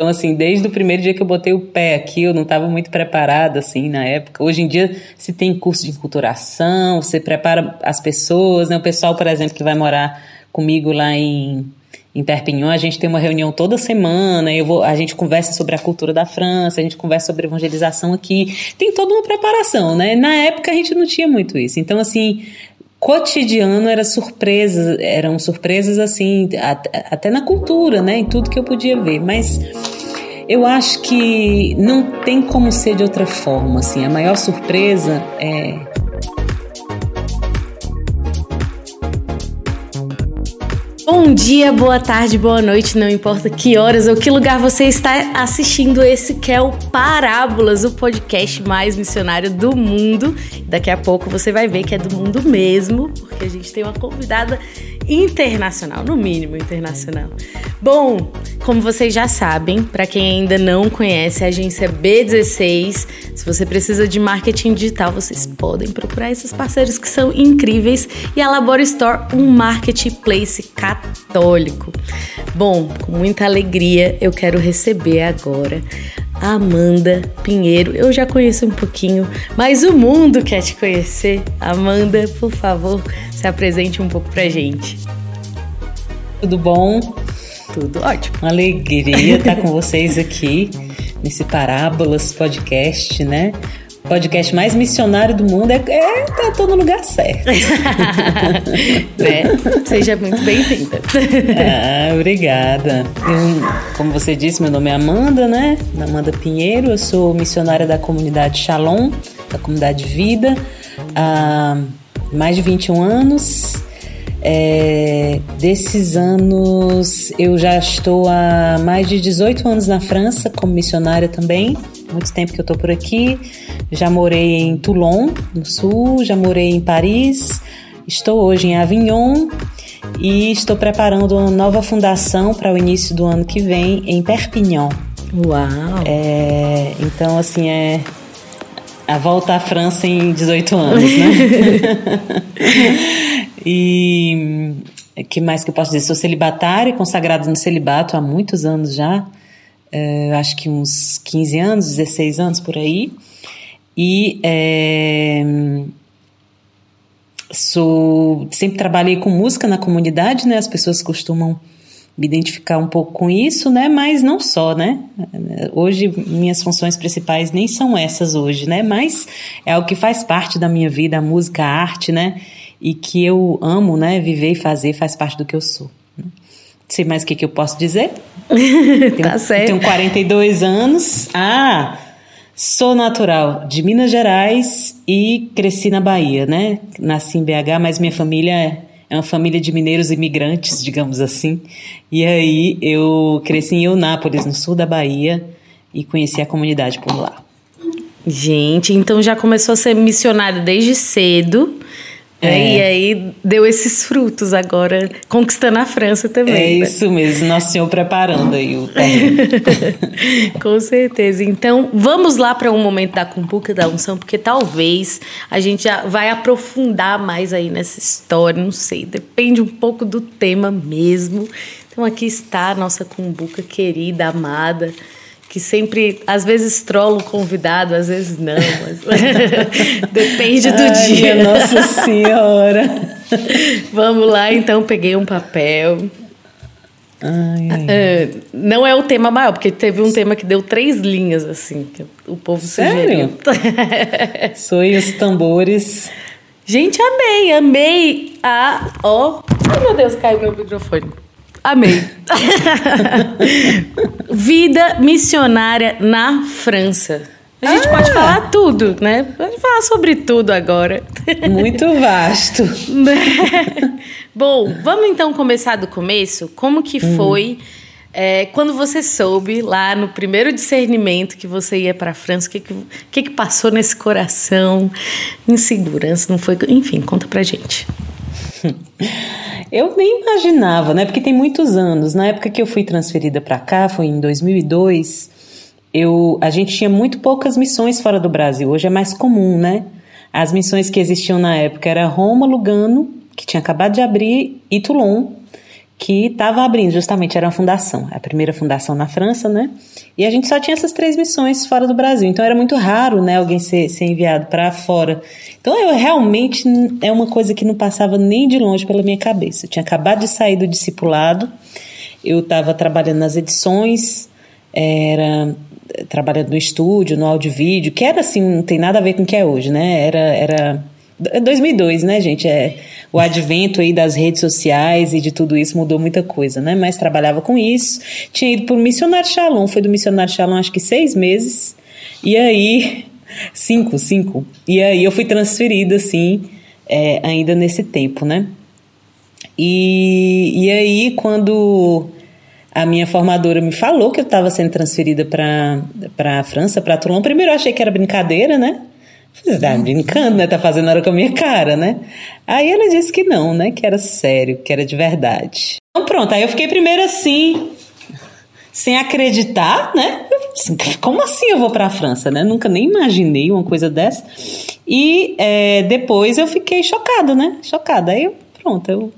Então, assim, desde o primeiro dia que eu botei o pé aqui, eu não estava muito preparada, assim, na época. Hoje em dia, se tem curso de enculturação, você prepara as pessoas, né? O pessoal, por exemplo, que vai morar comigo lá em, em Perpignan, a gente tem uma reunião toda semana, eu vou, a gente conversa sobre a cultura da França, a gente conversa sobre evangelização aqui. Tem toda uma preparação, né? Na época, a gente não tinha muito isso. Então, assim, cotidiano era surpresas, eram surpresas assim, até na cultura, né, em tudo que eu podia ver, mas eu acho que não tem como ser de outra forma, assim, a maior surpresa é Bom dia, boa tarde, boa noite, não importa que horas ou que lugar você está assistindo esse que é o Parábolas, o podcast mais missionário do mundo. Daqui a pouco você vai ver que é do mundo mesmo, porque a gente tem uma convidada internacional, no mínimo internacional. Bom, como vocês já sabem, para quem ainda não conhece a agência B16, se você precisa de marketing digital, vocês podem procurar esses parceiros que são incríveis e a Labor Store, um marketplace católico. Bom, com muita alegria eu quero receber agora Amanda Pinheiro. Eu já conheço um pouquinho, mas o mundo quer te conhecer. Amanda, por favor, se apresente um pouco pra gente. Tudo bom? Tudo ótimo. Uma alegria estar com vocês aqui nesse Parábolas podcast, né? Podcast mais missionário do mundo é, é tá, tô no lugar certo. é, seja muito bem-vinda. Ah, obrigada. Eu, como você disse, meu nome é Amanda, né? Amanda Pinheiro, eu sou missionária da comunidade Shalom, da comunidade Vida, há mais de 21 anos. É, desses anos, eu já estou há mais de 18 anos na França como missionária também. Muito tempo que eu estou por aqui. Já morei em Toulon, no sul, já morei em Paris. Estou hoje em Avignon e estou preparando uma nova fundação para o início do ano que vem em Perpignan. Uau! É, então, assim, é a volta à França em 18 anos, né? e que mais que eu posso dizer? Sou celibatária, consagrada no celibato há muitos anos já, é, acho que uns 15 anos, 16 anos por aí. E é, sou, sempre trabalhei com música na comunidade, né? As pessoas costumam me identificar um pouco com isso, né? Mas não só, né? Hoje minhas funções principais nem são essas hoje, né? Mas é o que faz parte da minha vida, a música, a arte, né? E que eu amo, né? Viver e fazer faz parte do que eu sou. Sei mais o que, que eu posso dizer? tá certo. Tenho 42 anos. Ah, sou natural de Minas Gerais e cresci na Bahia, né? Nasci em BH, mas minha família é uma família de mineiros imigrantes, digamos assim. E aí eu cresci em Eunápolis, no sul da Bahia, e conheci a comunidade por lá. Gente, então já começou a ser missionário desde cedo. É. E aí deu esses frutos agora, conquistando a França também. É né? isso mesmo, Nosso Senhor preparando aí o terreno. Com certeza. Então, vamos lá para um momento da cumbuca da unção, porque talvez a gente já vai aprofundar mais aí nessa história, não sei, depende um pouco do tema mesmo. Então, aqui está a nossa cumbuca querida, amada que sempre, às vezes trola o convidado, às vezes não, mas depende do Ai, dia. Nossa Senhora! Vamos lá, então peguei um papel. Ai, ai. Uh, não é o tema maior, porque teve um tema que deu três linhas, assim, que o povo Sério? sugeriu. Soe os tambores. Gente, amei, amei a. Ó. Ai, meu Deus, caiu meu microfone. Amei. Vida missionária na França. A gente Ah! pode falar tudo, né? Pode falar sobre tudo agora. Muito vasto. Bom, vamos então começar do começo? Como que Hum. foi é, quando você soube lá no primeiro discernimento que você ia para a França? O que que, que que passou nesse coração? Insegurança, não foi? Enfim, conta pra gente. Eu nem imaginava, né? Porque tem muitos anos. Na época que eu fui transferida para cá, foi em 2002. Eu, a gente tinha muito poucas missões fora do Brasil. Hoje é mais comum, né? As missões que existiam na época era Roma, Lugano, que tinha acabado de abrir, e Toulon, que estava abrindo, justamente, era uma fundação, a primeira fundação na França, né? E a gente só tinha essas três missões fora do Brasil, então era muito raro, né, alguém ser, ser enviado para fora. Então eu realmente é uma coisa que não passava nem de longe pela minha cabeça. Eu tinha acabado de sair do discipulado, eu estava trabalhando nas edições, era trabalhando no estúdio, no áudio vídeo, que era assim, não tem nada a ver com o que é hoje, né? Era era 2002, né, gente? É o advento aí das redes sociais e de tudo isso mudou muita coisa, né? Mas trabalhava com isso. Tinha ido para o Missionário Shalom, foi do Missionário Shalom acho que seis meses. E aí, cinco, cinco. E aí eu fui transferida, assim, é, ainda nesse tempo, né? E, e aí, quando a minha formadora me falou que eu estava sendo transferida para a França, para Toulon, primeiro eu achei que era brincadeira, né? Você tá brincando, né? Tá fazendo hora com a minha cara, né? Aí ela disse que não, né? Que era sério, que era de verdade. Então pronto, aí eu fiquei primeiro assim, sem acreditar, né? Como assim eu vou para a França, né? Nunca nem imaginei uma coisa dessa. E é, depois eu fiquei chocada, né? Chocada. Aí eu, pronto, eu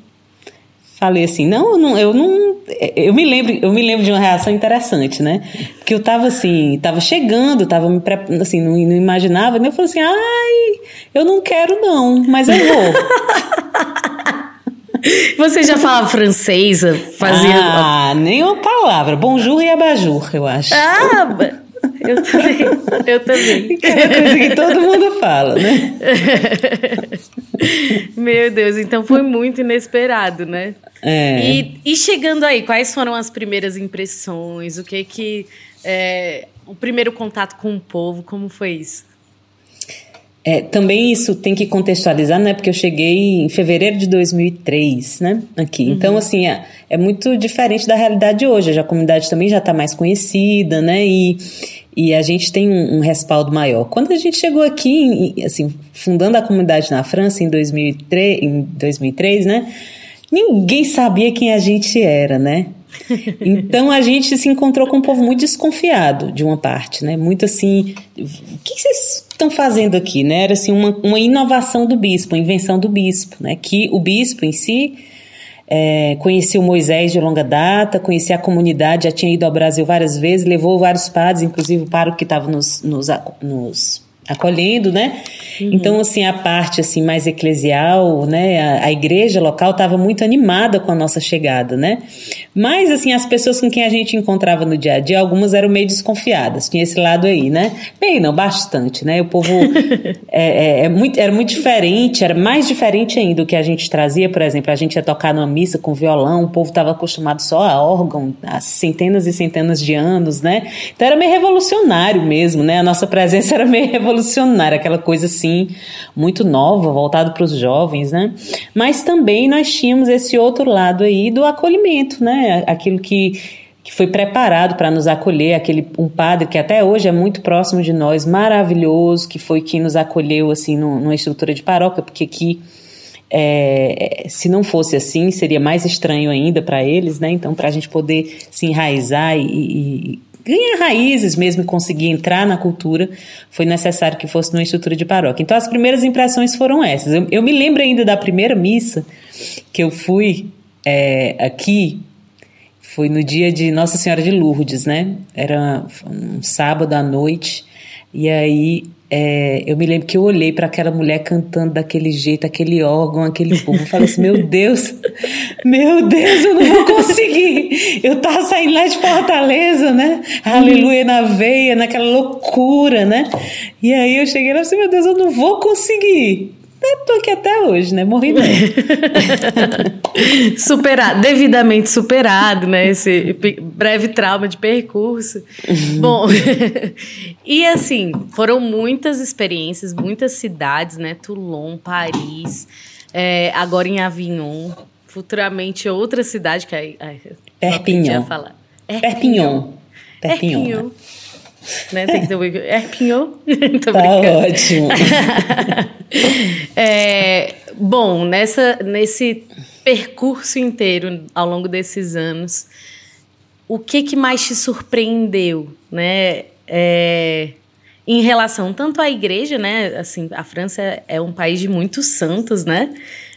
falei assim, não, não, eu não, eu me lembro, eu me lembro de uma reação interessante, né? Porque eu tava assim, tava chegando, tava me assim, não, não imaginava, né? Eu falei assim, ai, eu não quero não, mas eu vou. Você já falava francesa? Fazia... Ah, nem uma palavra. Bonjour e abajur, eu acho. Ah, eu também. Eu também. É coisa que todo mundo fala, né? Meu Deus, então foi muito inesperado, né? É. E, e chegando aí, quais foram as primeiras impressões? O que que. É, o primeiro contato com o povo, como foi isso? É, também isso tem que contextualizar, né? Porque eu cheguei em fevereiro de 2003, né? Aqui. Uhum. Então, assim, é, é, muito diferente da realidade de hoje. A comunidade também já está mais conhecida, né? E, e a gente tem um, um, respaldo maior. Quando a gente chegou aqui, assim, fundando a comunidade na França em 2003, em 2003 né? Ninguém sabia quem a gente era, né? Então a gente se encontrou com um povo muito desconfiado de uma parte, né? Muito assim, o que vocês estão fazendo aqui, né? Era assim uma, uma inovação do bispo, uma invenção do bispo, né? Que o bispo em si é, conhecia o Moisés de longa data, conhecia a comunidade, já tinha ido ao Brasil várias vezes, levou vários padres, inclusive o pároco que estava nos, nos, nos acolhendo, né? Uhum. Então, assim, a parte assim mais eclesial, né? A, a igreja local estava muito animada com a nossa chegada, né? Mas, assim, as pessoas com quem a gente encontrava no dia a dia, algumas eram meio desconfiadas. Tinha esse lado aí, né? Bem, não, bastante, né? O povo é, é, é, muito, era muito diferente, era mais diferente ainda do que a gente trazia, por exemplo, a gente ia tocar numa missa com violão, o povo estava acostumado só a órgão há centenas e centenas de anos, né? Então era meio revolucionário mesmo, né? A nossa presença era meio revolucionária aquela coisa assim, muito nova, voltado para os jovens, né? Mas também nós tínhamos esse outro lado aí do acolhimento, né? Aquilo que que foi preparado para nos acolher, aquele um padre que até hoje é muito próximo de nós, maravilhoso, que foi quem nos acolheu assim numa estrutura de paróquia, porque aqui é, se não fosse assim seria mais estranho ainda para eles, né? Então para a gente poder se enraizar e, e ganhar raízes mesmo e conseguir entrar na cultura, foi necessário que fosse numa estrutura de paróquia. Então as primeiras impressões foram essas. Eu, eu me lembro ainda da primeira missa que eu fui é, aqui, foi no dia de Nossa Senhora de Lourdes, né? Era um sábado à noite, e aí é, eu me lembro que eu olhei para aquela mulher cantando daquele jeito, aquele órgão, aquele povo. Falei assim: meu Deus, meu Deus, eu não vou conseguir. Eu tava saindo lá de Fortaleza, né? Aleluia na veia, naquela loucura, né? E aí eu cheguei lá e falei: meu Deus, eu não vou conseguir. Estou aqui até hoje, né? Morri não. superado, devidamente superado, né? Esse breve trauma de percurso. Uhum. Bom, e assim, foram muitas experiências, muitas cidades, né? Toulon, Paris, é, agora em Avignon, futuramente outra cidade que aí. Perpignan. Perpignan. Perpignan. Perpignan. Né? Tem que ter o Erpinho. tá ótimo. é, bom, nessa, nesse percurso inteiro, ao longo desses anos, o que, que mais te surpreendeu, né? É, em relação tanto à igreja, né? Assim, a França é um país de muitos santos, né?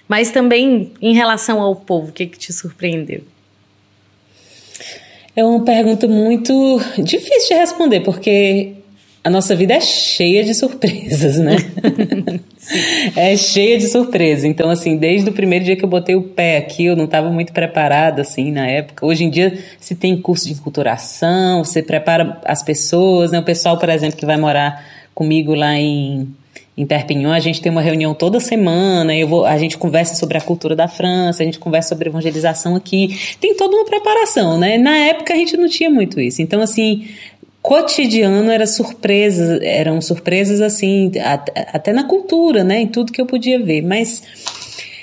Mas também em relação ao povo, o que, que te surpreendeu? É uma pergunta muito difícil de responder, porque a nossa vida é cheia de surpresas, né? é cheia de surpresas. Então, assim, desde o primeiro dia que eu botei o pé aqui, eu não estava muito preparada, assim, na época. Hoje em dia, se tem curso de enculturação, você prepara as pessoas, né? O pessoal, por exemplo, que vai morar comigo lá em em Perpignan, a gente tem uma reunião toda semana, eu vou, a gente conversa sobre a cultura da França, a gente conversa sobre evangelização aqui. Tem toda uma preparação, né? Na época a gente não tinha muito isso. Então, assim, cotidiano era surpresas, eram surpresas assim, até na cultura, né? Em tudo que eu podia ver. Mas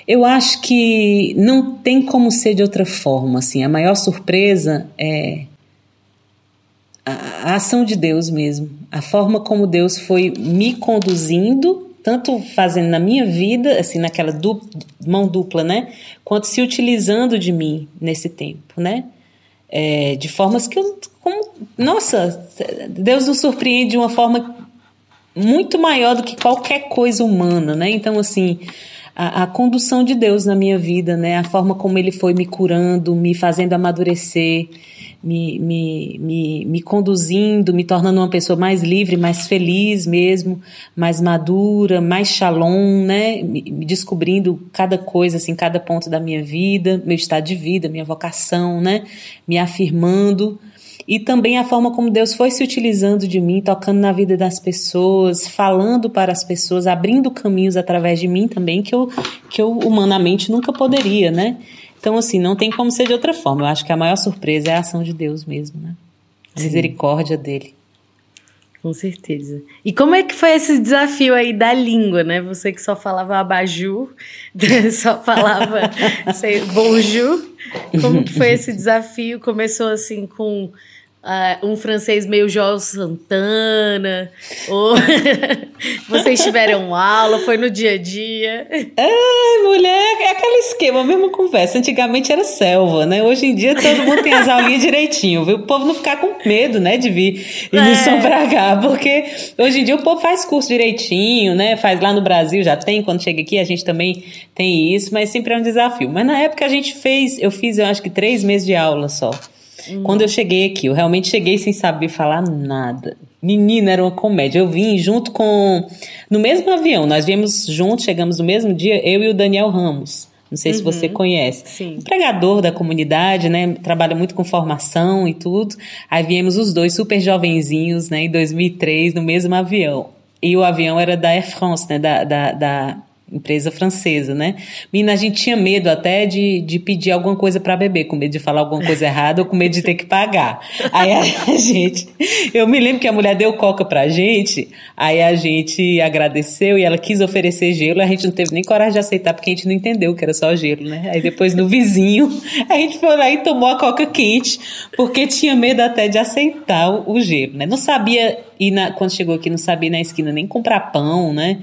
eu acho que não tem como ser de outra forma, assim. A maior surpresa é a, ação de Deus mesmo, a forma como Deus foi me conduzindo, tanto fazendo na minha vida, assim, naquela mão dupla, né? Quanto se utilizando de mim nesse tempo, né? É, de formas que eu. Como, nossa, Deus nos surpreende de uma forma muito maior do que qualquer coisa humana, né? Então, assim, a, a, condução de Deus na minha vida, né? A forma como Ele foi me curando, me fazendo amadurecer, me, me, me, me conduzindo, me tornando uma pessoa mais livre, mais feliz mesmo, mais madura, mais shalom, né? Me, me descobrindo cada coisa, assim, cada ponto da minha vida, meu estado de vida, minha vocação, né? Me afirmando e também a forma como Deus foi se utilizando de mim, tocando na vida das pessoas, falando para as pessoas, abrindo caminhos através de mim também que eu, que eu humanamente nunca poderia, né? Então, assim, não tem como ser de outra forma. Eu acho que a maior surpresa é a ação de Deus mesmo, né? A misericórdia dele. Com certeza. E como é que foi esse desafio aí da língua, né? Você que só falava abajur, só falava sei, bonjour. Como que foi esse desafio? Começou assim com Uh, um francês meio João Santana, ou vocês tiveram aula, foi no dia a dia? Ai, mulher, é aquele esquema, a mesma conversa. Antigamente era selva, né? Hoje em dia todo mundo tem as aulinhas direitinho, viu? O povo não ficar com medo, né, de vir e é. São pra cá, porque hoje em dia o povo faz curso direitinho, né? Faz lá no Brasil, já tem, quando chega aqui a gente também tem isso, mas sempre é um desafio. Mas na época a gente fez, eu fiz, eu acho que três meses de aula só. Hum. Quando eu cheguei aqui, eu realmente cheguei sem saber falar nada. Menina, era uma comédia. Eu vim junto com. No mesmo avião, nós viemos juntos, chegamos no mesmo dia, eu e o Daniel Ramos. Não sei uhum. se você uhum. conhece. Sim. Um pregador da comunidade, né? Trabalha muito com formação e tudo. Aí viemos os dois super jovenzinhos, né? Em 2003, no mesmo avião. E o avião era da Air France, né? Da, da, da empresa francesa, né? Menina, a gente tinha medo até de, de pedir alguma coisa para beber, com medo de falar alguma coisa errada ou com medo de ter que pagar. Aí a gente, eu me lembro que a mulher deu coca pra gente, aí a gente agradeceu e ela quis oferecer gelo, a gente não teve nem coragem de aceitar porque a gente não entendeu que era só gelo, né? Aí depois no vizinho, a gente foi lá e tomou a coca quente, porque tinha medo até de aceitar o, o gelo, né? Não sabia na, quando chegou aqui, não sabia na esquina nem comprar pão, né?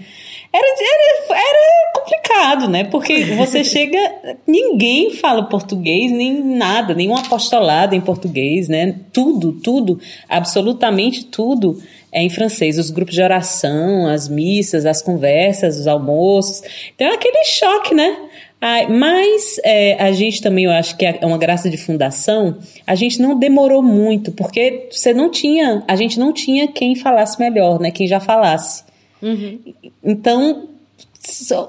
Era, era, era complicado, né? Porque você chega, ninguém fala português, nem nada, nenhum apostolado em português, né? Tudo, tudo, absolutamente tudo é em francês. Os grupos de oração, as missas, as conversas, os almoços. Então é aquele choque, né? Ah, mas é, a gente também, eu acho que é uma graça de fundação, a gente não demorou muito, porque você não tinha, a gente não tinha quem falasse melhor, né? Quem já falasse. Uhum. Então,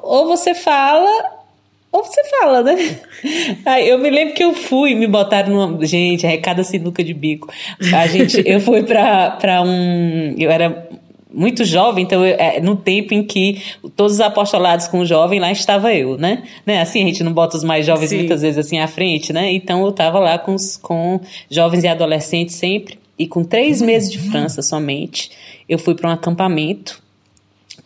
ou você fala, ou você fala, né? Aí eu me lembro que eu fui, me botaram numa. Gente, arrecada sinuca de bico. A gente, eu fui pra, pra um. Eu era muito jovem, então eu, é, no tempo em que todos os apostolados com o jovem, lá estava eu, né? né? Assim, a gente não bota os mais jovens Sim. muitas vezes assim à frente, né? Então eu estava lá com, os, com jovens e adolescentes sempre. E com três meses de França somente, eu fui para um acampamento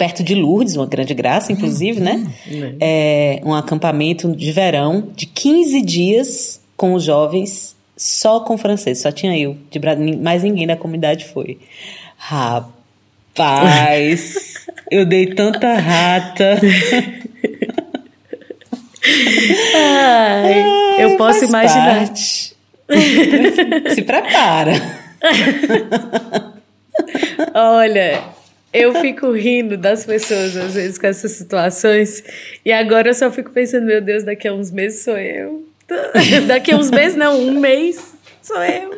perto de Lourdes, uma grande graça, inclusive, né? Uhum. É, um acampamento de verão de 15 dias com os jovens, só com francês, só tinha eu, de mais ninguém da comunidade foi. Rapaz, eu dei tanta rata. Ai, Ai, eu posso imaginar. Parte. Se prepara. Olha, eu fico rindo das pessoas, às vezes, com essas situações. E agora eu só fico pensando, meu Deus, daqui a uns meses sou eu. daqui a uns meses, não, um mês. Sou eu.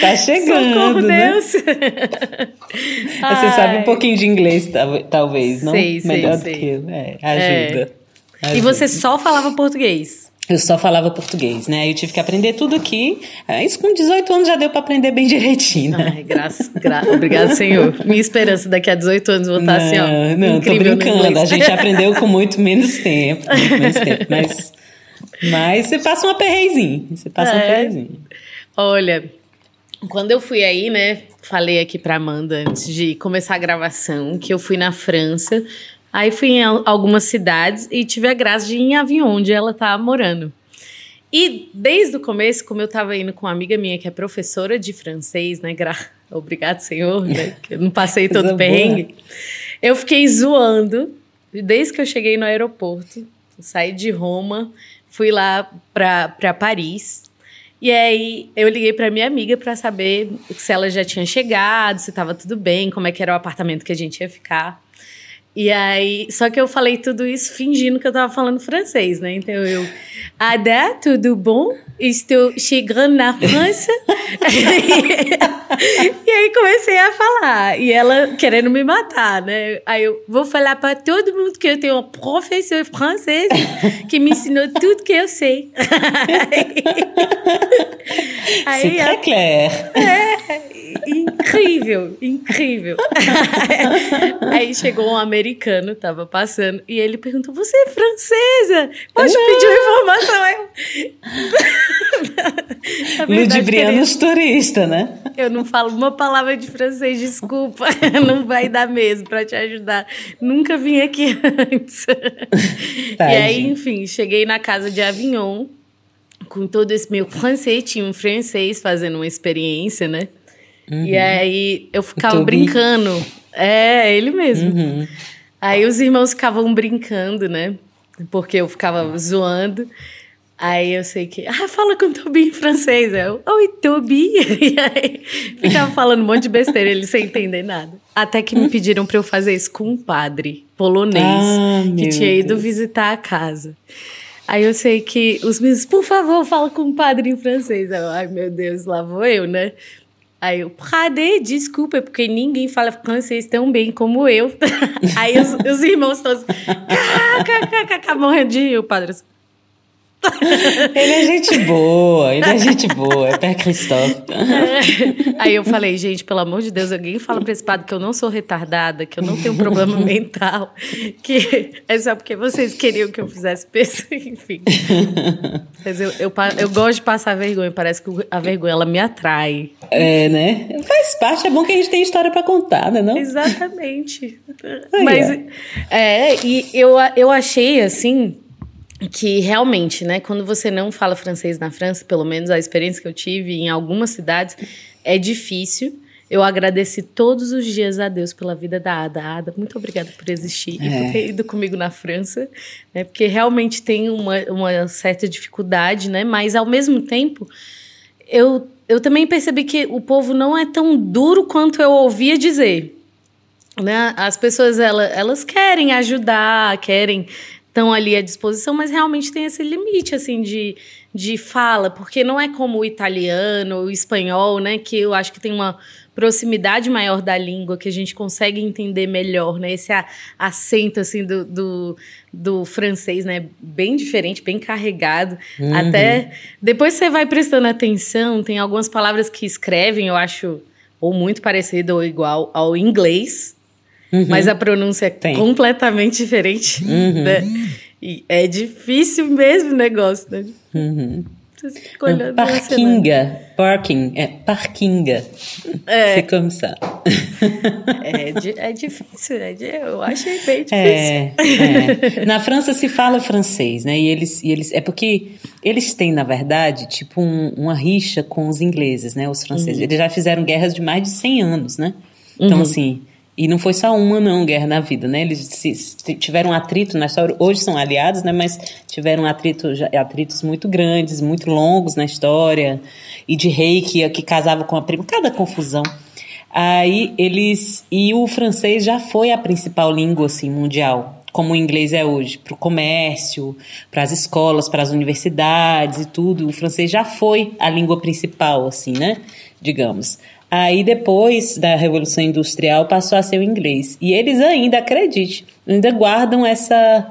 Tá chegando. Socorro, né? Deus. Você sabe um pouquinho de inglês, talvez, não? Sei, sei, Melhor sei. do que eu. É, ajuda. E ajuda. você só falava português? Eu só falava português, né? Eu tive que aprender tudo aqui. Ah, Isso com 18 anos já deu para aprender bem direitinho, né? Ai, graças, gra... obrigado, Senhor. Minha esperança daqui a 18 anos vou estar assim, ó. Não, não, tô brincando. A gente aprendeu com muito menos tempo. Muito menos tempo. Mas, mas você passa um aperreizinho. Você passa um É. aperreizinho. Olha, quando eu fui aí, né? Falei aqui pra Amanda antes de começar a gravação que eu fui na França. Aí fui em al- algumas cidades e tive a graça de ir em Avignon, onde ela tá morando. E desde o começo, como eu tava indo com uma amiga minha que é professora de francês, né? Gra... Obrigado, senhor, né? Que eu não passei todo o perrengue. Eu fiquei zoando desde que eu cheguei no aeroporto. Saí de Roma, fui lá pra Paris. E aí eu liguei pra minha amiga pra saber se ela já tinha chegado, se tava tudo bem, como é que era o apartamento que a gente ia ficar. E aí, só que eu falei tudo isso fingindo que eu tava falando francês, né? Então eu, Ada, tudo bom? Estou chegando na França. e aí comecei a falar. E ela querendo me matar, né? Aí eu vou falar pra todo mundo que eu tenho uma professora francesa que me ensinou tudo que eu sei. C'est ela- très clair. incrível, incrível. Aí chegou um americano, tava passando, e ele perguntou: Você é francesa? Pode Não. pedir uma informação? Aí eu- Ludibriando os turistas, né? eu não falo uma palavra de francês, desculpa. Não vai dar mesmo pra te ajudar. Nunca vim aqui antes. e aí, enfim, cheguei na casa de Avignon com todo esse meu francês. Tinha um francês fazendo uma experiência, né? E aí eu ficava Toby. brincando. É, ele mesmo. Uhum. Aí os irmãos ficavam brincando, né? Porque eu ficava zoando. Aí eu sei que, ah, fala com o Tobi em francês. Eu, oi, Tobi. E aí ficava falando um monte de besteira, ele sem entender nada. Até que me pediram pra eu fazer isso com um padre polonês Ah, que tinha ido Deus. visitar a casa. Aí eu sei que os meninos, por favor, fala com o padre em francês. Eu, ai, meu Deus, lá vou eu, né? Aí eu, Prade, desculpa, é porque ninguém fala francês tão bem como eu. Aí os, os irmãos todos, kkkkk, morrendo de rir, o padre assim, Ele é gente boa, ele é gente boa, é Pé Cristóvão. Aí eu falei, gente, pelo amor de Deus, alguém fala pra esse padre que eu não sou retardada, que eu não tenho problema mental, que é só porque vocês queriam que eu fizesse peso, enfim. Mas eu, eu, eu gosto de passar vergonha, parece que a vergonha, ela me atrai. É, né? Faz parte, é bom que a gente tem história pra contar, né? Não? Exatamente. Aí, Mas, ó. é, e eu, eu achei, assim, que realmente, né, quando você não fala francês na França, pelo menos a experiência que eu tive em algumas cidades, é difícil. Eu agradeci todos os dias a Deus pela vida da Ada. Ada, muito obrigada por existir e É. por ter ido comigo na França, né? Porque realmente tem uma, uma certa dificuldade, né? Mas ao mesmo tempo, eu, eu também percebi que o povo não é tão duro quanto eu ouvia dizer. Né? As pessoas ela, elas querem ajudar, querem estão ali à disposição, mas realmente tem esse limite assim de, de fala, porque não é como o italiano, o espanhol, né, que eu acho que tem uma proximidade maior da língua que a gente consegue entender melhor, né? Esse a- acento assim do, do, do francês, né, bem diferente, bem carregado. Uhum. Até depois você vai prestando atenção, tem algumas palavras que escrevem, eu acho ou muito parecido ou igual ao inglês, Uhum. mas a pronúncia é Tem. completamente diferente. Uhum. Né? E é difícil mesmo o negócio, né? Uhum. Você fica olhando o cenário. Parkinga. Parking. É parkinga. É. C'est comme ça. É, é difícil, né? Eu achei bem difícil. É, é. Na França se fala francês, né? E eles, e eles. É porque eles têm, na verdade, tipo um- uma rixa com os ingleses, né? Os franceses. Uhum. Eles já fizeram guerras de mais de 100 anos, né? Então, Uhum. assim. E não foi só uma, não, guerra na vida, né? Eles se- se- tiveram atrito na história. Hoje são aliados, né? Mas tiveram atrito, atritos muito grandes, muito longos na história. E de rei que, que casava com a prima. Cada confusão. Aí eles. E o francês já foi a principal língua assim, mundial como o inglês é hoje, para o comércio, para as escolas, para as universidades e tudo. O francês já foi a língua principal, assim, né? Digamos. Aí depois da Revolução Industrial passou a ser o inglês. E eles ainda, acredite, ainda guardam essa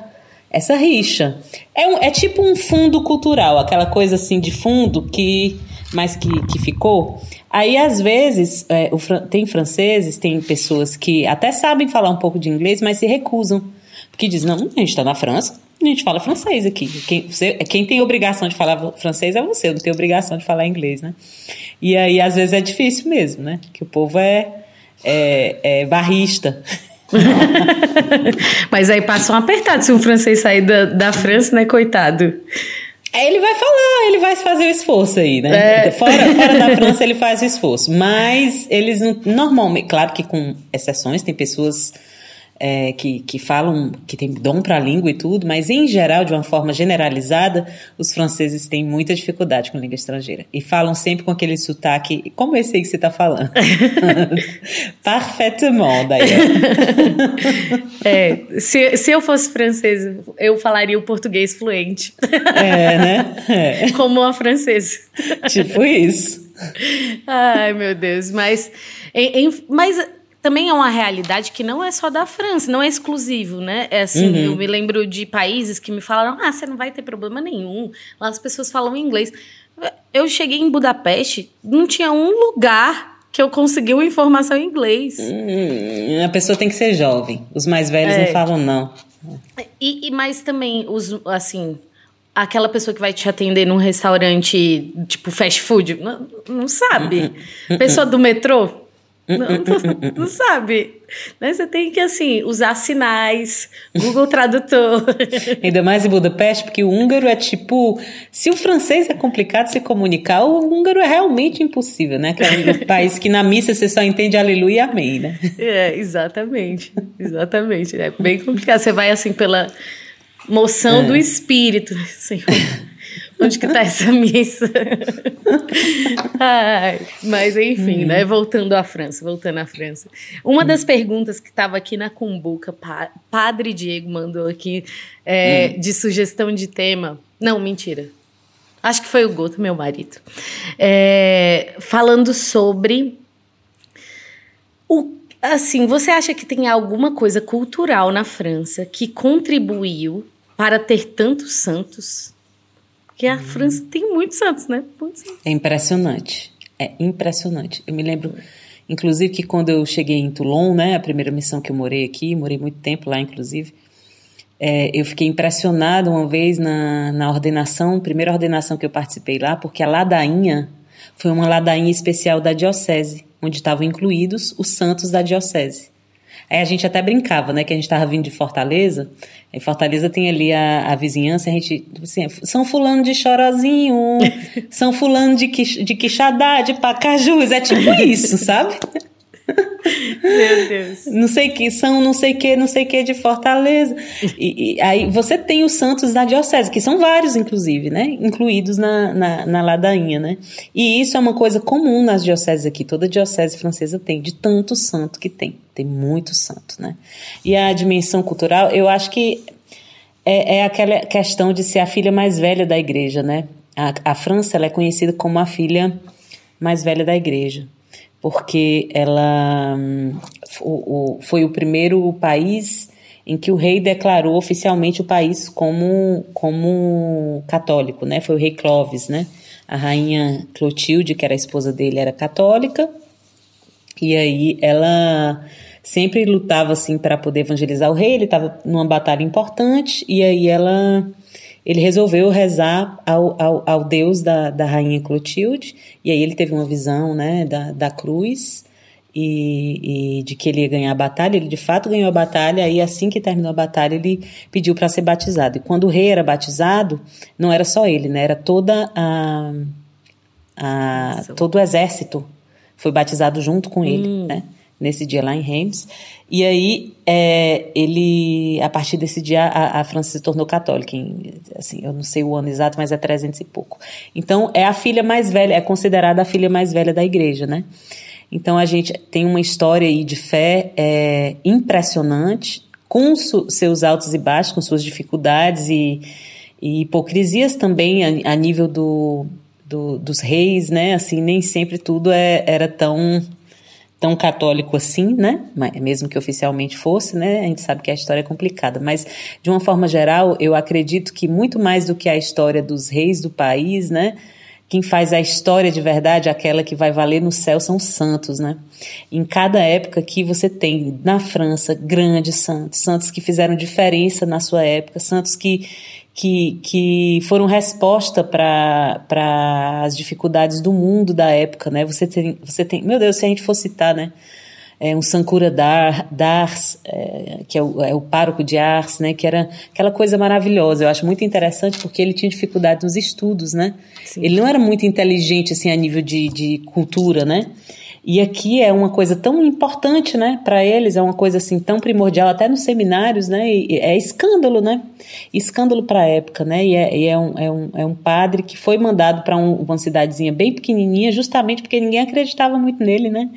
essa rixa. É, um, é tipo um fundo cultural, aquela coisa assim de fundo que mas que, que ficou. Aí, às vezes, é, o, tem franceses, tem pessoas que até sabem falar um pouco de inglês, mas se recusam. Porque dizem, não, a gente está na França, a gente fala francês aqui. Quem, você, quem tem obrigação de falar francês é você, eu não tenho obrigação de falar inglês, né? E aí, às vezes, é difícil mesmo, né? Que o povo é, é, é barrista. Mas aí passa um apertado se um francês sair da, da França, né, coitado. Ele vai falar, ele vai fazer o esforço aí, né? É. Fora, fora da França ele faz o esforço. Mas eles não. Normalmente, claro que com exceções, tem pessoas é, que, que falam, que tem dom para a língua e tudo, mas em geral, de uma forma generalizada, os franceses têm muita dificuldade com língua estrangeira. E falam sempre com aquele sotaque, como esse aí que você está falando. Parfaitement, daí. é, se, se eu fosse francesa, eu falaria o português fluente. É, né? É. Como uma francesa. Tipo isso. Ai, meu Deus. Mas, em, em, mas também é uma realidade que não é só da França, não é exclusivo, né? É assim, uhum. eu me lembro de países que me falaram: ah, você não vai ter problema nenhum. Lá as pessoas falam inglês. Eu cheguei em Budapeste, não tinha um lugar que eu consegui uma informação em inglês. Hum, a pessoa tem que ser jovem. Os mais velhos é. não falam, não. E, e mas também, os, assim, aquela pessoa que vai te atender num restaurante, tipo fast food, não, não sabe. Uhum. Pessoa do metrô, não, não, não, sabe. Né? Você tem que, assim, usar sinais, Google Tradutor. Ainda mais em Budapeste, porque o húngaro é tipo. Se o francês é complicado se comunicar, o húngaro é realmente impossível, né? Que é um país que na missa você só entende aleluia e amém, né? É, exatamente. Exatamente. É bem complicado. Você vai, assim, pela moção é. do espírito, Senhor. Onde que tá essa missa? Ai, mas enfim, né? Voltando à França, voltando à França. Uma das perguntas que estava aqui na Cumbuca, pa Padre Diego mandou aqui é, hum. de sugestão de tema. Não, mentira. Acho que foi o Goto, meu marido. É, falando sobre o assim, você acha que tem alguma coisa cultural na França que contribuiu para ter tantos santos? Porque a França tem muitos santos, né? Muitos santos. É impressionante. É impressionante. Eu me lembro, inclusive, que quando eu cheguei em Toulon, né, a primeira missão que eu morei aqui, morei muito tempo lá, inclusive, é, eu fiquei impressionada uma vez na, na ordenação, primeira ordenação que eu participei lá, porque a ladainha foi uma ladainha especial da diocese, onde estavam incluídos os santos da diocese. Aí a gente até brincava, né? Que a gente estava vindo de Fortaleza. Em Fortaleza tem ali a, a vizinhança, a gente, assim, São Fulano de Chorozinho, São Fulano de, de Quixadá, de Pacajus, é tipo isso, sabe? Meu Deus. Não sei que são, não sei que, não sei que de Fortaleza. E, e, aí você tem os santos da diocese, que são vários, inclusive, né? Incluídos na, na, na, ladainha, né? E isso é uma coisa comum nas dioceses aqui. Toda diocese francesa tem, de tanto santo que tem. Tem muito santo, né? E a dimensão cultural, eu acho que é, é aquela questão de ser a filha mais velha da igreja, né? A, a França ela é conhecida como a filha mais velha da igreja porque ela o, o, foi o primeiro país em que o rei declarou oficialmente o país como, como católico, né? Foi o rei Clovis, né? A rainha Clotilde, que era a esposa dele, era católica, e aí ela sempre lutava assim para poder evangelizar o rei. Ele estava numa batalha importante, e aí ela ele resolveu rezar ao, ao, ao deus da, da rainha Clotilde, e aí ele teve uma visão né, da, da cruz e, e de que ele ia ganhar a batalha. Ele de fato ganhou a batalha, e assim que terminou a batalha, ele pediu para ser batizado. E quando o rei era batizado, não era só ele, né, era toda a, a todo o exército foi batizado junto com ele, hum. né? Nesse dia lá em Reims. E aí, é, ele, a partir desse dia, a, a França se tornou católica. Em, assim, eu não sei o ano exato, mas é 300 e pouco. Então, é a filha mais velha, é considerada a filha mais velha da igreja, né? Então, a gente tem uma história aí de fé é, impressionante, com seus altos e baixos, com suas dificuldades e, e hipocrisias também a, a nível do, do, dos reis, né? Assim, nem sempre tudo é, era tão tão católico assim, né? Mesmo que oficialmente fosse, né? A gente sabe que a história é complicada, mas de uma forma geral, eu acredito que muito mais do que a história dos reis do país, né? Quem faz a história de verdade, aquela que vai valer no céu, são os santos, né? Em cada época que você tem na França grandes santos, santos que fizeram diferença na sua época, santos que que, que foram resposta para as dificuldades do mundo da época, né? Você tem, você tem, meu Deus, se a gente for citar, né? É, um Sankura Dar, Dars, é, que é o, é o pároco de Ars, né? Que era aquela coisa maravilhosa. Eu acho muito interessante porque ele tinha dificuldade nos estudos, né? Sim. Ele não era muito inteligente, assim, a nível de, de cultura, né? E aqui é uma coisa tão importante, né, para eles, é uma coisa assim tão primordial, até nos seminários, né, e é escândalo, né, escândalo para a época, né, e, é, e é, um, é, um, é um padre que foi mandado para um, uma cidadezinha bem pequenininha, justamente porque ninguém acreditava muito nele, né,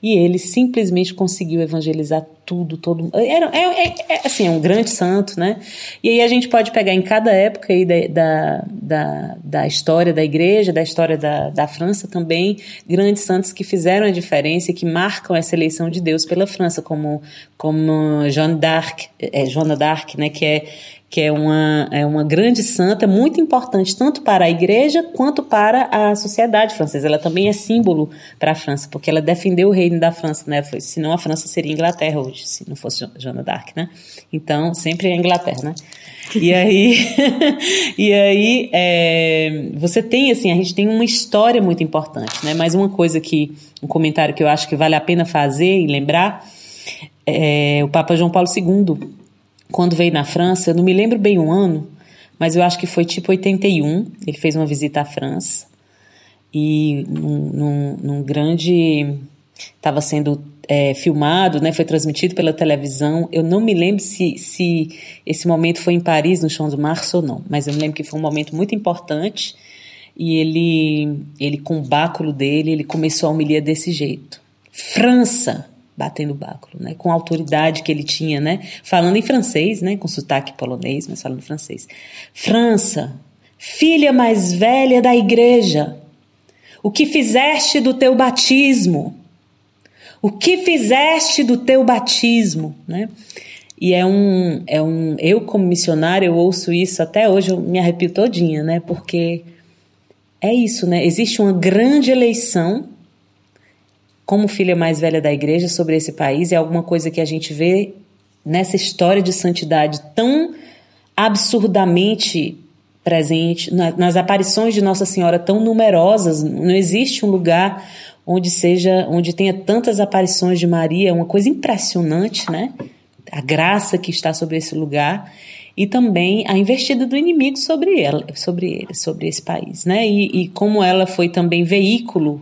e ele simplesmente conseguiu evangelizar tudo, todo era é, é, é, assim, é um grande santo, né? E aí a gente pode pegar em cada época aí da, da, da, história da igreja, da história da, da França também, grandes santos que fizeram a diferença e que marcam essa eleição de Deus pela França, como, como Joan d'Arc, é, Joana d'Arc, né? Que é que é uma, é uma grande santa, muito importante tanto para a igreja quanto para a sociedade francesa. Ela também é símbolo para a França, porque ela defendeu o reino da França, né? Foi, senão a França seria Inglaterra hoje, se não fosse Joana d'Arc, né? Então, sempre é Inglaterra, né? E aí, e aí é, você tem, assim, a gente tem uma história muito importante, né? Mas uma coisa que, um comentário que eu acho que vale a pena fazer e lembrar, é o Papa João Paulo II, quando veio na França, eu não me lembro bem o ano, mas eu acho que foi tipo 81. Ele fez uma visita à França e num, num, num grande. Estava sendo é, filmado, né, foi transmitido pela televisão. Eu não me lembro se, se esse momento foi em Paris, no Champ de Mars ou não, mas eu me lembro que foi um momento muito importante. E ele, ele com o báculo dele, ele começou a humilhar desse jeito. França, batendo báculo, né? Com a autoridade que ele tinha, né? Falando em francês, né? Com sotaque polonês, mas falando francês. França, filha mais velha da igreja, o que fizeste do teu batismo? O que fizeste do teu batismo, né? E é um, é um, eu como missionário, eu ouço isso até hoje, eu me arrepio todinha, né? Porque é isso, né? Existe uma grande eleição como filha mais velha da igreja sobre esse país, é alguma coisa que a gente vê nessa história de santidade tão absurdamente presente, nas aparições de Nossa Senhora tão numerosas, não existe um lugar onde seja, onde tenha tantas aparições de Maria, é uma coisa impressionante, né? A graça que está sobre esse lugar e também a investida do inimigo sobre ela, sobre ele, sobre esse país, né? E, e como ela foi também veículo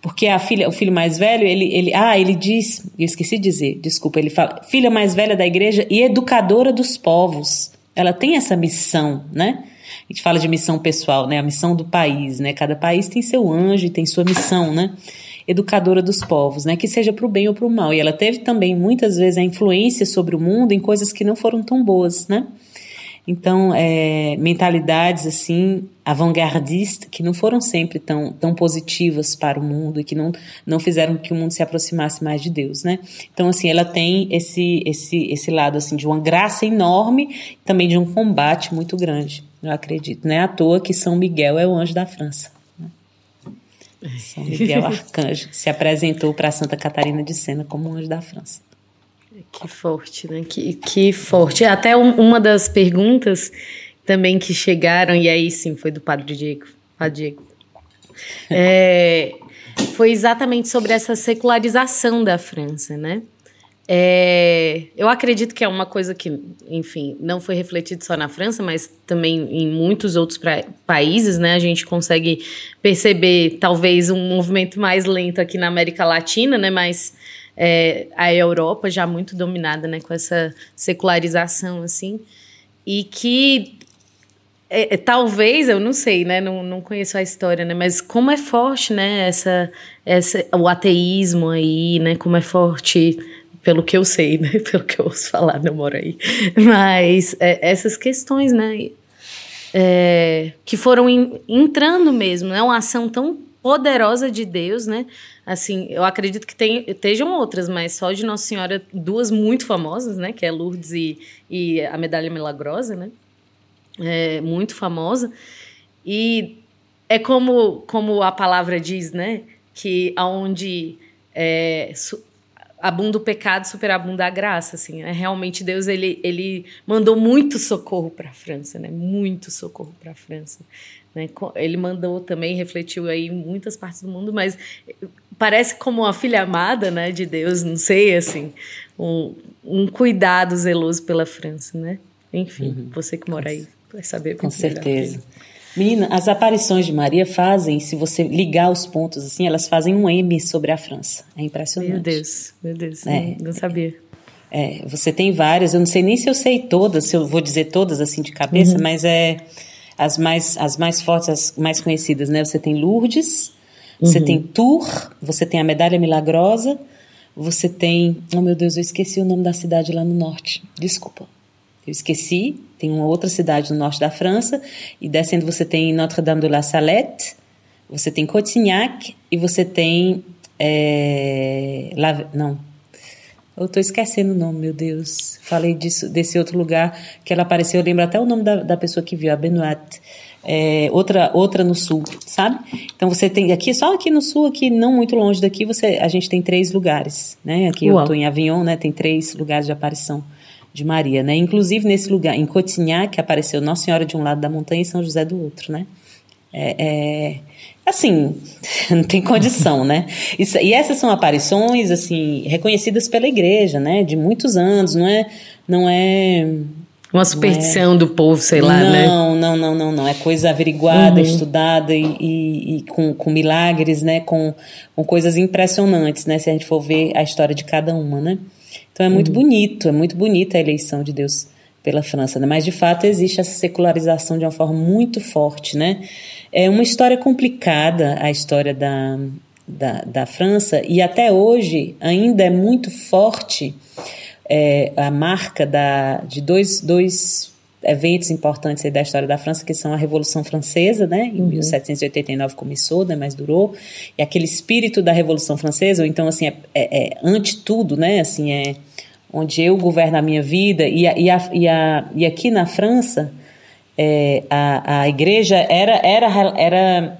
porque a filha, o filho mais velho, ele, ele, ah, ele diz, eu esqueci de dizer, desculpa, ele fala, filha mais velha da igreja e educadora dos povos. Ela tem essa missão, né? A gente fala de missão pessoal, né? A missão do país, né? Cada país tem seu anjo tem sua missão, né? Educadora dos povos, né? Que seja para o bem ou para o mal. E ela teve também muitas vezes a influência sobre o mundo em coisas que não foram tão boas, né? Então, é, mentalidades assim avant-gardistas que não foram sempre tão, tão positivas para o mundo e que não, não fizeram que o mundo se aproximasse mais de Deus, né? Então, assim, ela tem esse esse esse lado assim de uma graça enorme, também de um combate muito grande. Eu acredito, não é à toa que São Miguel é o anjo da França. Né? São Miguel Arcanjo se apresentou para Santa Catarina de Sena como anjo da França. Que forte, né? Que, que forte. Até um, uma das perguntas também que chegaram, e aí sim, foi do Padre Diego. Padre Diego. É, foi exatamente sobre essa secularização da França, né? É, eu acredito que é uma coisa que, enfim, não foi refletido só na França, mas também em muitos outros pra, países, né? A gente consegue perceber talvez um movimento mais lento aqui na América Latina, né? Mas é, a Europa já muito dominada, né, com essa secularização, assim, e que é, é, talvez, eu não sei, né, não, não conheço a história, né, mas como é forte, né, essa, essa, o ateísmo aí, né, como é forte pelo que eu sei, né? Pelo que eu ouço falar, não moro aí. Mas é, essas questões, né? É, que foram in, entrando mesmo, é né? uma ação tão poderosa de Deus, né? Assim, eu acredito que tem, estejam outras, mas só de Nossa Senhora, duas muito famosas, né? Que é Lourdes e, e a Medalha Milagrosa, né? É, muito famosa. E é como, como a palavra diz, né? Que aonde é, abunda o pecado, superabunda a graça, assim. Né? Realmente Deus, ele, ele mandou muito socorro para a França, né? Muito socorro para a França. Né? Ele mandou também, refletiu aí em muitas partes do mundo, mas parece como uma filha amada, né, de Deus, não sei, assim, um, um cuidado zeloso pela França, né? Enfim, uhum. você que mora aí vai saber. Com certeza. Menina, as aparições de Maria fazem, se você ligar os pontos assim, elas fazem um M sobre a França. É impressionante. Meu Deus, meu Deus, é, não, não sabia. É, você tem várias, eu não sei nem se eu sei todas, se eu vou dizer todas assim de cabeça, uhum. mas é as mais, as mais fortes, as mais conhecidas, né? Você tem Lourdes, uhum. você tem Tours, você tem a Medalha Milagrosa, você tem. Oh meu Deus, eu esqueci o nome da cidade lá no norte. Desculpa. Eu esqueci, tem uma outra cidade no norte da França, e descendo você tem Notre-Dame de la Salette, você tem Cotignac e você tem. É, La, não, eu estou esquecendo o nome, meu Deus. Falei disso, desse outro lugar que ela apareceu, eu lembro até o nome da, da pessoa que viu, a Benoit. É, outra outra no sul, sabe? Então você tem aqui só aqui no sul, aqui não muito longe daqui, você a gente tem três lugares, né? Aqui Uau. eu estou em Avignon, né? Tem três lugares de aparição de Maria, né? Inclusive nesse lugar, em Cotignac, apareceu Nossa Senhora de um lado da montanha e São José do outro, né? É, é, assim, não tem condição, né? Isso, e essas são aparições, assim, reconhecidas pela igreja, né? De muitos anos, não é... Não é uma superstição é, do povo, sei lá, não, né? Não, não, não, não, não. É coisa averiguada, uhum. estudada e, e, e, com, com milagres, né? Com, com coisas impressionantes, né? Se a gente for ver a história de cada uma, né? Então é muito uhum. bonito, é muito bonita a eleição de Deus pela França, né? Mas de fato existe essa secularização de uma forma muito forte, né? É uma história complicada a história da, da, da França e até hoje ainda é muito forte é, a marca da, de dois, dois eventos importantes da história da França, que são a Revolução Francesa, né? Em uhum. 1789 começou, né? Mas durou. E aquele espírito da Revolução Francesa, ou então, assim, é, é, é ante tudo, né? Assim, é onde eu governo a minha vida. E, a, e, a, e, a, e aqui na França, é, a, a igreja era, era, era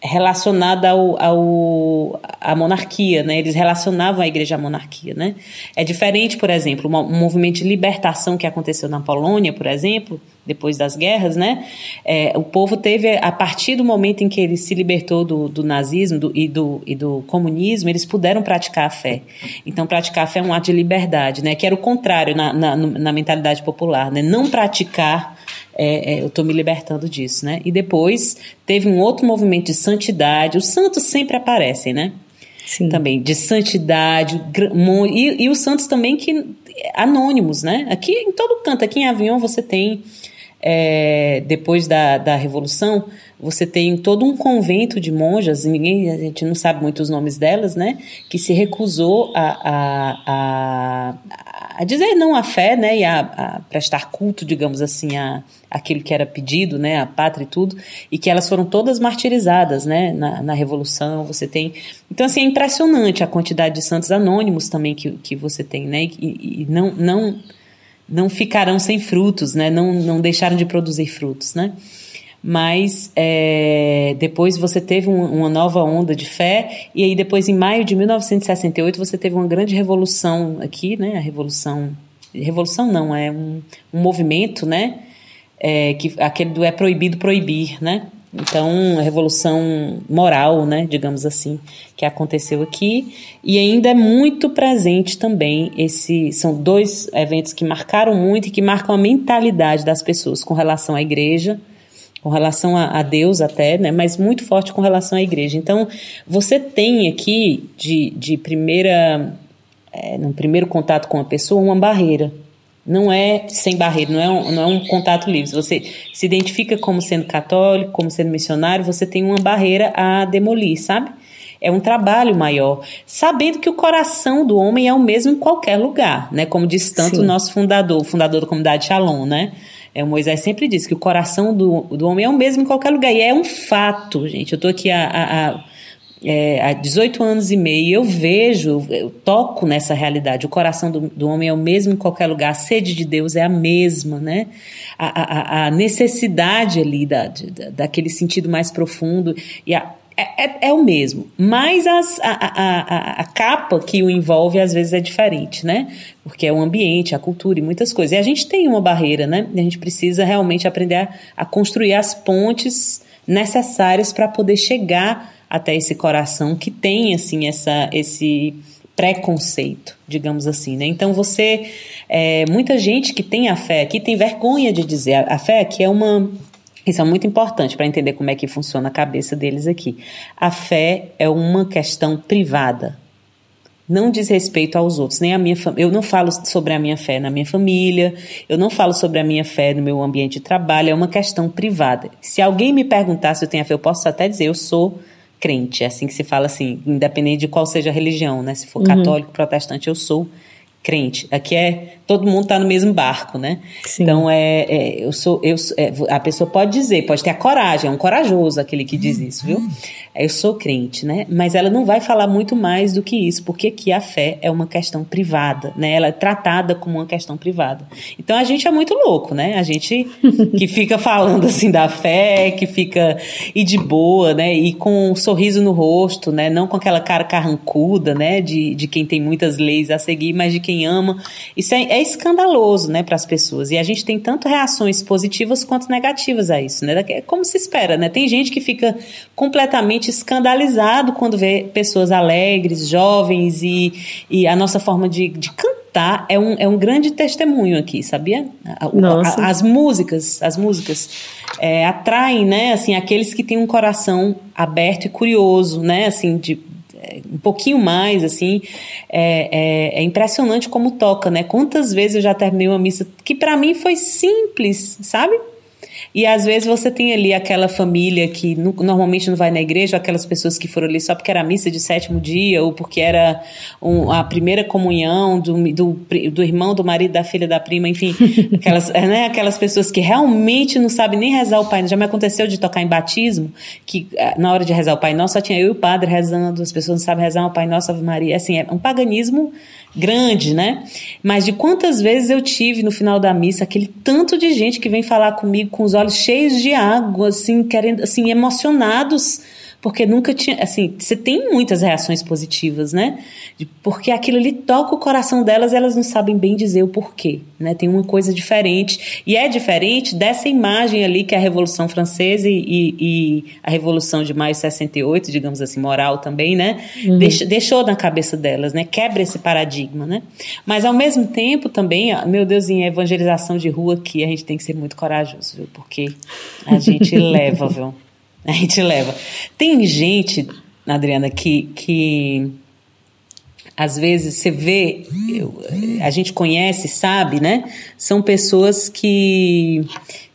relacionada ao, ao, à monarquia, né? Eles relacionavam a igreja à monarquia, né? É diferente, por exemplo, um, movimento de libertação que aconteceu na Polônia, por exemplo, depois das guerras, né? É, o povo teve, a partir do momento em que ele se libertou do, do nazismo do, e, do, e do comunismo, eles puderam praticar a fé. Então, praticar a fé é um ato de liberdade, né? Que era o contrário na, na, na mentalidade popular, né? Não praticar é, é, eu estou me libertando disso, né? E depois teve um outro movimento de santidade. Os santos sempre aparecem, né? Sim. Também de santidade e, e os santos também que anônimos, né? Aqui em todo canto, aqui em Avignon você tem é, depois da, da Revolução, você tem todo um convento de monjas, ninguém, a gente não sabe muito os nomes delas, né? Que se recusou a, a, a, a dizer não à fé, né? E a, a, prestar culto, digamos assim, a aquilo que era pedido, né? A pátria e tudo, e que elas foram todas martirizadas, né? Na, na Revolução, você tem. Então, assim, é impressionante a quantidade de santos anônimos também que, que você tem, né? E, e não. não não ficarão sem frutos, né? Não, não deixaram de produzir frutos, né? Mas é, depois você teve um, uma nova onda de fé e aí depois em maio de 1968 você teve uma grande revolução aqui, né? A revolução, revolução não é um, um movimento, né? É, que aquele do é proibido proibir, né? Então, a revolução moral, né, digamos assim, que aconteceu aqui, e ainda é muito presente também esse são dois eventos que marcaram muito e que marcam a mentalidade das pessoas com relação à igreja, com relação a, a Deus até, né, mas muito forte com relação à igreja. Então, você tem aqui de, de primeira, é, no primeiro contato com a pessoa, uma barreira não é sem barreira, não é, um, não é um contato livre. Você se identifica como sendo católico, como sendo missionário, você tem uma barreira a demolir, sabe? é um trabalho maior, sabendo que o coração do homem é o mesmo em qualquer lugar, né? Como diz tanto Sim. o nosso fundador, o fundador da comunidade Shalom, né? É, Moisés sempre disse que o coração do, do homem é o mesmo em qualquer lugar. E é um fato, gente. Eu estou aqui há, há, é, há 18 anos e meio e eu vejo, eu toco nessa realidade. O coração do, do homem é o mesmo em qualquer lugar. A sede de Deus é a mesma, né? A, a, a necessidade ali da, da, daquele sentido mais profundo e a, é, é, é, o mesmo, mas as, a, a, a, a, capa que o envolve às vezes é diferente, né? Porque é o ambiente, a cultura e muitas coisas. E a gente tem uma barreira, né? A gente precisa realmente aprender a, a construir as pontes necessárias para poder chegar até esse coração que tem, assim, essa, esse preconceito, digamos assim, né? Então você, é, muita gente que tem a fé aqui tem vergonha de dizer a, a fé aqui é uma isso é muito importante para entender como é que funciona a cabeça deles aqui. A fé é uma questão privada. Não diz respeito aos outros, nem a minha Eu não falo sobre a minha fé na minha família, eu não falo sobre a minha fé no meu ambiente de trabalho, é uma questão privada. Se alguém me perguntar se eu tenho a fé, eu posso até dizer, eu sou crente, é assim que se fala assim, independente de qual seja a religião, né? Se for uhum. católico, protestante, eu sou crente. Aqui é todo mundo está no mesmo barco, né? Sim. Então é, é, eu sou eu é, a pessoa pode dizer, pode ter a coragem, é um corajoso aquele que diz isso, viu? Eu sou crente, né? Mas ela não vai falar muito mais do que isso, porque aqui a fé é uma questão privada, né? Ela é tratada como uma questão privada. Então a gente é muito louco, né? A gente que fica falando assim da fé, que fica e de boa, né? E com um sorriso no rosto, né? Não com aquela cara carrancuda, né? De, de quem tem muitas leis a seguir, mas de quem ama. Isso é, é escandaloso, né, para as pessoas. E a gente tem tanto reações positivas quanto negativas a isso, né? É como se espera, né? Tem gente que fica completamente escandalizado quando vê pessoas alegres, jovens e, e a nossa forma de, de cantar é um, é um grande testemunho aqui, sabia? Nossa. As músicas, as músicas é, atraem, né, assim, aqueles que têm um coração aberto e curioso, né, assim, de um pouquinho mais, assim, é, é, é, impressionante como toca, né? Quantas vezes eu já terminei uma missa que para mim foi simples, sabe? E às vezes você tem ali aquela família que normalmente não vai na igreja, aquelas pessoas que foram ali só porque era missa de sétimo dia, ou porque era um, a primeira comunhão do, do, do, irmão, do marido, da filha, da prima, enfim. aquelas, é, né, aquelas pessoas que realmente não sabem nem rezar o Pai. Já me aconteceu de tocar em batismo, que é, na hora de rezar o Pai Nosso só tinha eu e o padre rezando, as pessoas não sabem rezar o Pai Nosso, Ave Maria. Assim, é um paganismo grande, né? Mas de quantas vezes eu tive no final da missa aquele tanto de gente que vem falar comigo com os olhos cheios de água, assim, querendo, assim, emocionados porque nunca tinha, assim, você tem muitas reações positivas, né? Porque aquilo ali toca o coração delas, elas não sabem bem dizer o porquê, né? Tem uma coisa diferente e é diferente dessa imagem ali que a Revolução Francesa e, e a Revolução de Maio de 68, digamos assim, moral também, né? Uhum. Deixou, deixou na cabeça delas, né? Quebra esse paradigma, né? Mas ao mesmo tempo também, meu Deus, em evangelização de rua aqui a gente tem que ser muito corajoso, viu? Porque a gente leva, viu? A gente leva. Tem gente, Adriana, que, que às vezes você vê, a gente conhece, sabe, né? São pessoas que,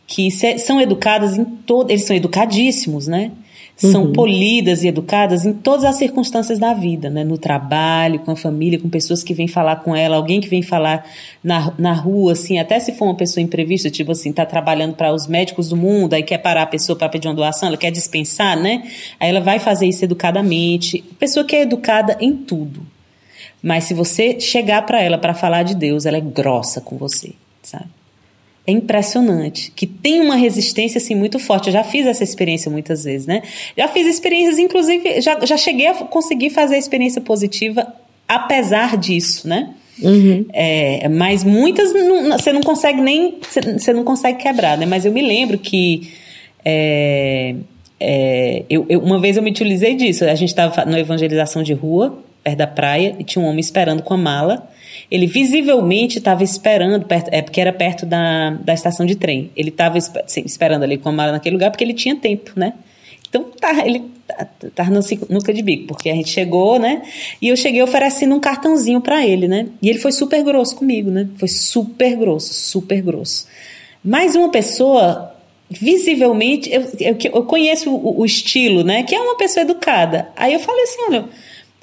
que são educadas em todo. Eles são educadíssimos, né? São uhum. polidas e educadas em todas as circunstâncias da vida, né? No trabalho, com a família, com pessoas que vêm falar com ela, alguém que vem falar na, na rua, assim, até se for uma pessoa imprevista, tipo assim, tá trabalhando para os médicos do mundo, aí quer parar a pessoa para pedir uma doação, ela quer dispensar, né? Aí ela vai fazer isso educadamente. Pessoa que é educada em tudo. Mas se você chegar para ela para falar de Deus, ela é grossa com você, sabe? É impressionante, que tem uma resistência assim muito forte. Eu já fiz essa experiência muitas vezes, né? Já fiz experiências, inclusive, já, já cheguei a conseguir fazer a experiência positiva apesar disso, né? Uhum. É, mas muitas não, você não consegue nem você não consegue quebrar, né? Mas eu me lembro que é, é, eu, eu, uma vez eu me utilizei disso. A gente estava na evangelização de rua perto da praia e tinha um homem esperando com a mala ele visivelmente estava esperando, perto, é porque era perto da, da estação de trem. Ele estava esperando ali com a mala naquele lugar porque ele tinha tempo, né? Então tá, ele estava tá, no nuca de bico, porque a gente chegou, né? E eu cheguei oferecendo um cartãozinho para ele, né? E ele foi super grosso comigo, né? Foi super grosso, super grosso. Mas uma pessoa visivelmente, eu, eu, eu conheço o, o, estilo, né? Que é uma pessoa educada. Aí eu falei assim: olha,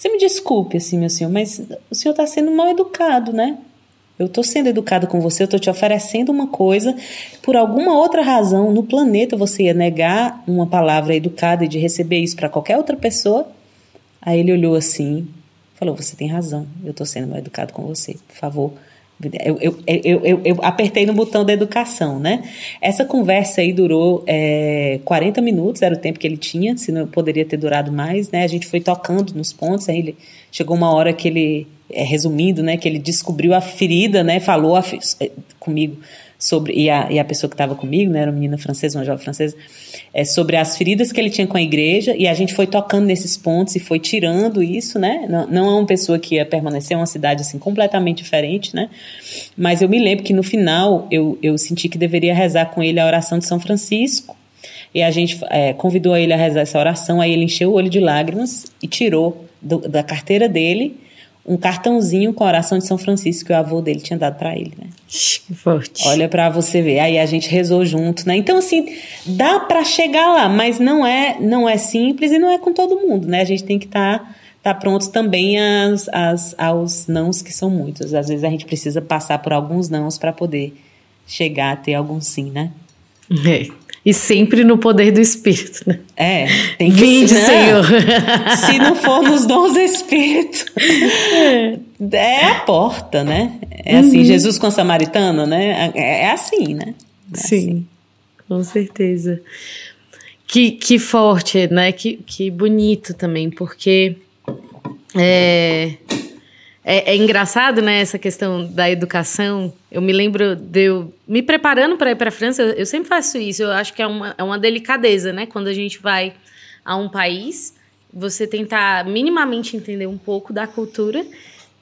você me desculpe, assim, meu senhor, mas o senhor está sendo mal educado, né? Eu estou sendo educado com você, eu estou te oferecendo uma coisa. Por alguma outra razão no planeta você ia negar uma palavra educada e de receber isso para qualquer outra pessoa? Aí ele olhou assim, falou: Você tem razão, eu estou sendo mal educado com você, por favor eu, eu, eu, eu, apertei no botão da educação, né? Essa conversa aí durou é, 40 minutos, era o tempo que ele tinha, se não poderia ter durado mais, né? A gente foi tocando nos pontos, aí ele chegou uma hora que ele, é, resumindo, né, que ele descobriu a ferida, né? Falou a, é, comigo sobre e a, e a pessoa que estava comigo, né, era uma menina francesa, uma jovem francesa, é, sobre as feridas que ele tinha com a igreja e a gente foi tocando nesses pontos e foi tirando isso, né? Não, não é uma pessoa que ia permanecer, é uma cidade assim completamente diferente, né? Mas eu me lembro que no final eu, eu senti que deveria rezar com ele a oração de São Francisco e a gente é, convidou ele a rezar essa oração, aí ele encheu o olho de lágrimas e tirou do, da carteira dele um cartãozinho com a oração de São Francisco que o avô dele tinha dado para ele, né? Que forte. Olha para você ver. Aí a gente rezou junto, né? Então assim, dá para chegar lá, mas não é, não é simples e não é com todo mundo, né? A gente tem que estar tá, tá pronto também as, as, aos nãos que são muitos. Às vezes a gente precisa passar por alguns nãos para poder chegar a ter algum sim, né? É. E sempre no poder do Espírito, né? É, tem que Vinde, não, Senhor. Se não for nos dons do Espírito, é a porta, né? É assim, uhum. Jesus com a samaritana, né? É, é assim, né? É Sim, assim. com certeza. Que, que forte, né? Que, que bonito também, porque é, é, é, engraçado, né, essa questão da educação. Eu me lembro de eu me preparando para ir para a França, eu, eu, sempre faço isso. Eu acho que é uma, é uma delicadeza, né? Quando a gente vai a um país, você tentar minimamente entender um pouco da cultura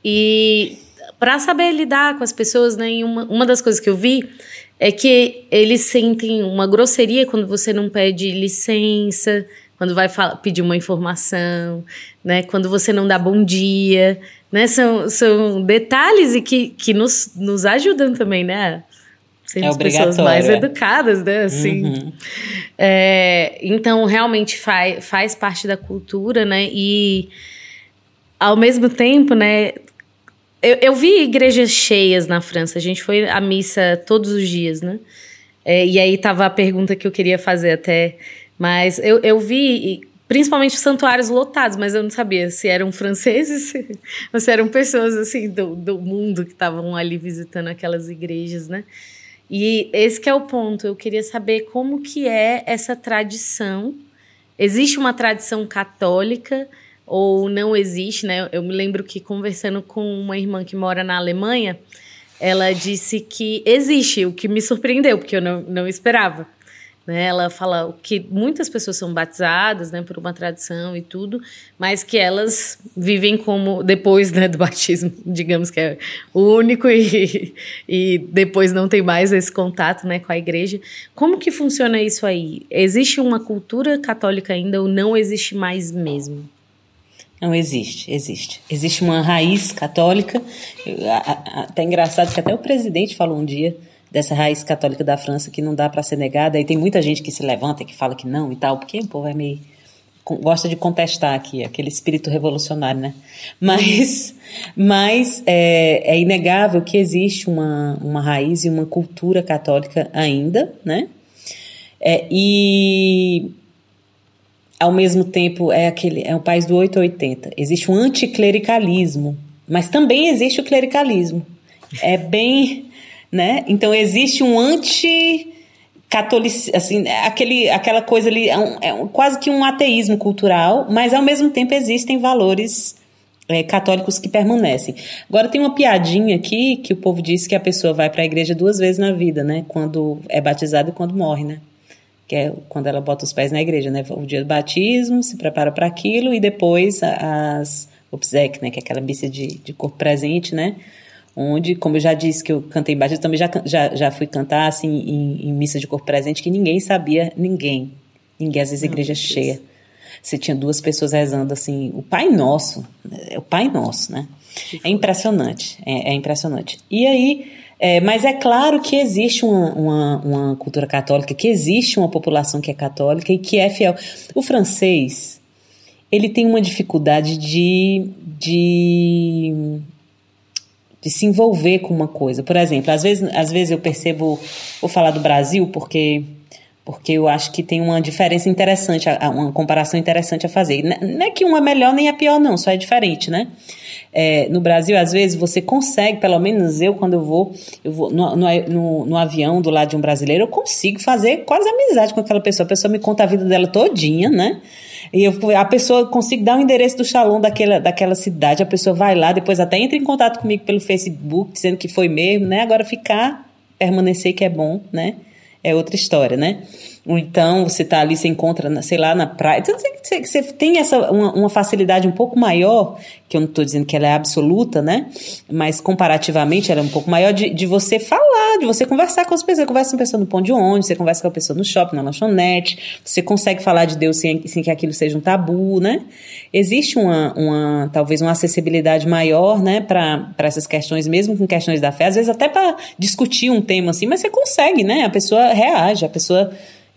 e para saber lidar com as pessoas, né? E uma, uma das coisas que eu vi é que eles sentem uma grosseria quando você não pede licença, quando vai pedir uma informação, né? Quando você não dá bom dia. Né? São, são detalhes e que, que nos, nos ajudam também, né? Sermos é pessoas mais é. educadas, né? Assim. Uhum. É, então, realmente faz, faz parte da cultura, né? E, ao mesmo tempo, né? Eu, eu vi igrejas cheias na França. A gente foi à missa todos os dias, né? É, e aí tava a pergunta que eu queria fazer até. Mas eu, eu vi principalmente santuários lotados, mas eu não sabia se eram franceses ou se eram pessoas assim do, do mundo que estavam ali visitando aquelas igrejas, né? E esse é o ponto. Eu queria saber como que é essa tradição. Existe uma tradição católica ou não existe, né? Eu me lembro que conversando com uma irmã que mora na Alemanha, ela disse que existe, o que me surpreendeu, porque eu não, não esperava. Né? Ela fala que muitas pessoas são batizadas né, por uma tradição e tudo, mas que elas vivem como depois né, do batismo, digamos que é o único e, e depois não tem mais esse contato né, com a igreja. Como que funciona isso aí? Existe uma cultura católica ainda ou não existe mais mesmo? Não existe, existe. Existe uma raiz católica. Até engraçado que até o presidente falou um dia dessa raiz católica da França que não dá para ser negada. E tem muita gente que se levanta e que fala que não e tal, porque o povo é meio gosta de contestar aqui aquele espírito revolucionário, né? Mas, mas é, é inegável que existe uma, uma raiz e uma cultura católica ainda, né? É, e ao mesmo tempo é aquele é o país do 880. Existe um anticlericalismo, mas também existe o clericalismo. É bem né? Então existe um anti catolicismo, assim, aquele, aquela coisa ali, é, um, é um, quase que um ateísmo cultural, mas ao mesmo tempo existem valores é, católicos que permanecem. Agora tem uma piadinha aqui que o povo diz que a pessoa vai para a igreja duas vezes na vida, né? Quando é batizado e quando morre, né? Que é quando ela bota os pés na igreja, né? O dia do batismo, se prepara para aquilo e depois as obsequias, né? Que é aquela missa de, de corpo presente, né? Onde, como eu já disse que eu cantei baixo, eu também já, já, já fui cantar assim em, em, missa de corpo presente que ninguém sabia, ninguém. Ninguém, às vezes igreja cheia. Você tinha duas pessoas rezando assim, o Pai Nosso, é o Pai Nosso, né? É impressionante, é, é impressionante. E aí, É, mas é claro que existe uma, uma, uma, cultura católica, que existe uma população que é católica e que é fiel. O francês, ele tem uma dificuldade de, de, de se envolver com uma coisa. Por exemplo, às vezes, às vezes eu percebo, vou falar do Brasil, porque porque eu acho que tem uma diferença interessante, uma comparação interessante a fazer. Não é que uma é melhor nem é pior, não, só é diferente, né? É, no Brasil, às vezes, você consegue, pelo menos eu, quando eu vou, eu vou no, no, no, avião do lado de um brasileiro, eu consigo fazer quase amizade com aquela pessoa. A pessoa me conta a vida dela todinha, né? E eu, a pessoa consigo dar o endereço do salão daquela, daquela cidade, a pessoa vai lá, depois até entra em contato comigo pelo Facebook, dizendo que foi mesmo, né? Agora ficar, permanecer que é bom, né? é outra história, né? Ou então você está ali, você encontra, sei lá, na praia. Então, você, você tem essa uma, uma, facilidade um pouco maior, que eu não estou dizendo que ela é absoluta, né? Mas comparativamente ela é um pouco maior de, de você falar, de você conversar com as pessoas. Você conversa com a pessoa no ponto de ônibus, você conversa com a pessoa no shopping, na lanchonete, você consegue falar de Deus sem, sem que aquilo seja um tabu, né? Existe uma, uma talvez uma acessibilidade maior, né, para essas questões, mesmo com questões da fé, às vezes até para discutir um tema assim, mas você consegue, né? A pessoa reage, a pessoa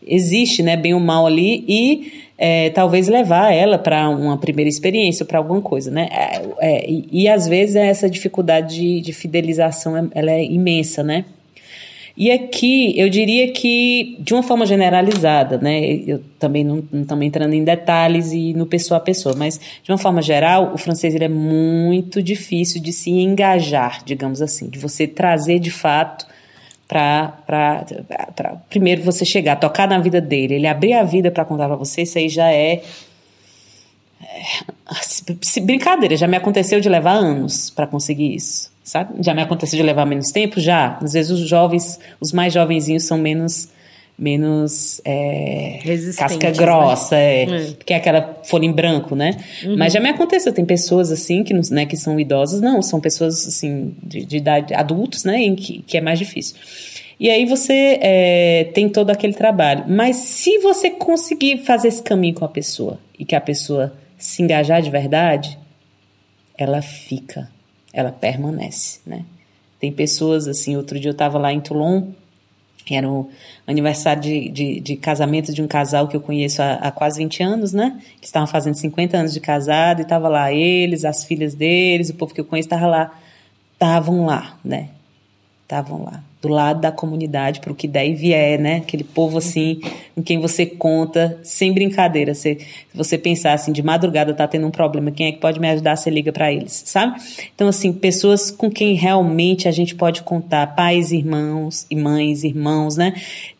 existe, né, bem ou mal ali e é, talvez levar ela para uma primeira experiência, para alguma coisa, né? É, é, e, e, às vezes essa dificuldade de, de fidelização ela é imensa, né? E aqui eu diria que de uma forma generalizada, né? Eu também não estamos entrando em detalhes e no pessoa a pessoa, mas de uma forma geral, o francês ele é muito difícil de se engajar, digamos assim, de você trazer de fato para primeiro você chegar, tocar na vida dele, ele abrir a vida para contar para você, isso aí já é, é brincadeira, já me aconteceu de levar anos para conseguir isso, sabe? Já me aconteceu de levar menos tempo, já. Às vezes os jovens, os mais jovenzinhos são menos menos é, casca né? grossa, né? é, hum. que é aquela folha em branco, né? Uhum. Mas já me aconteceu, tem pessoas assim que, né, que são idosas, não, são pessoas assim de, de idade adultos, né, em que, que é mais difícil. E aí você é, tem todo aquele trabalho. Mas se você conseguir fazer esse caminho com a pessoa e que a pessoa se engajar de verdade, ela fica, ela permanece, né? Tem pessoas assim, outro dia eu estava lá em Toulon era o aniversário de, de, de, casamento de um casal que eu conheço há, há quase 20 anos, né? Que estavam fazendo 50 anos de casado e estava lá eles, as filhas deles, o povo que eu conheço estava lá. Estavam lá, né? Estavam lá do lado da comunidade para o que der e vier, né? Aquele povo assim, com quem você conta, sem brincadeira. Você, se você pensar assim, de madrugada tá tendo um problema, quem é que pode me ajudar? Você liga para eles, sabe? Então, assim, pessoas com quem realmente a gente pode contar, pais, irmãos e mães, irmãos, né?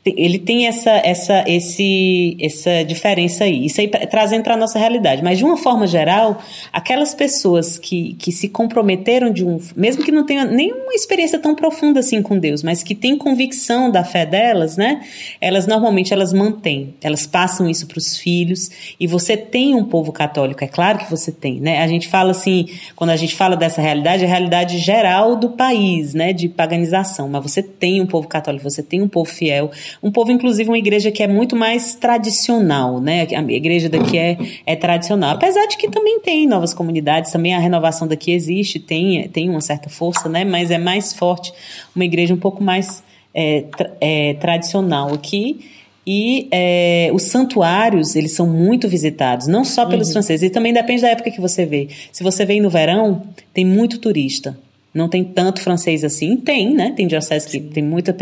Ele tem essa, essa, esse, essa diferença aí. Isso aí trazendo para a nossa realidade. Mas, de uma forma geral, aquelas pessoas que, que se comprometeram de um. Mesmo que não tenham nenhuma experiência tão profunda assim com Deus, mas que têm convicção da fé delas, né? Elas normalmente elas mantêm, elas passam isso para os filhos. E você tem um povo católico, é claro que você tem, né? A gente fala assim, quando a gente fala dessa realidade, é a realidade geral do país, né? De paganização. Mas você tem um povo católico, você tem um povo fiel, um povo, inclusive, uma igreja que é muito mais tradicional, né? A igreja daqui é, é tradicional. Apesar de que também tem novas comunidades, também a renovação daqui existe, tem, tem uma certa força, né? Mas é mais forte uma igreja um pouco mais é, é, tradicional aqui. E é, os santuários, eles são muito visitados, não só pelos uhum. franceses, e também depende da época que você vê. Se você vem no verão, tem muito turista. Não tem tanto francês assim? Tem, né? Tem diocese que tem muita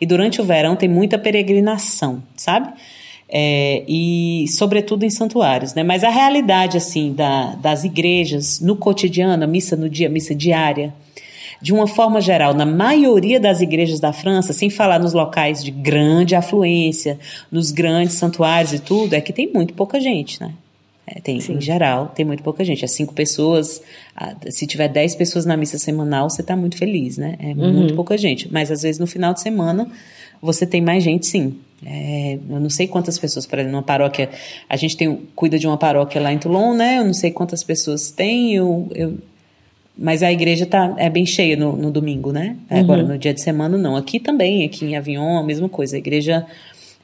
E durante o verão tem muita peregrinação, sabe? É, e sobretudo em santuários, né? Mas a realidade, assim, da, das igrejas no cotidiano, a missa no dia, missa diária, de uma forma geral, na maioria das igrejas da França, sem falar nos locais de grande afluência, nos grandes santuários e tudo, é que tem muito pouca gente, né? É, tem, em geral, tem muito pouca gente. É cinco pessoas. Se tiver dez pessoas na missa semanal, você está muito feliz, né? É uhum. muito pouca gente. Mas às vezes no final de semana você tem mais gente, sim. É, eu não sei quantas pessoas, por exemplo, numa paróquia. A gente tem, cuida de uma paróquia lá em Toulon, né? Eu não sei quantas pessoas tem. Eu, eu mas a igreja tá, é bem cheia no, no domingo, né? Uhum. Agora, no dia de semana, não. Aqui também, aqui em Avignon, a mesma coisa. A igreja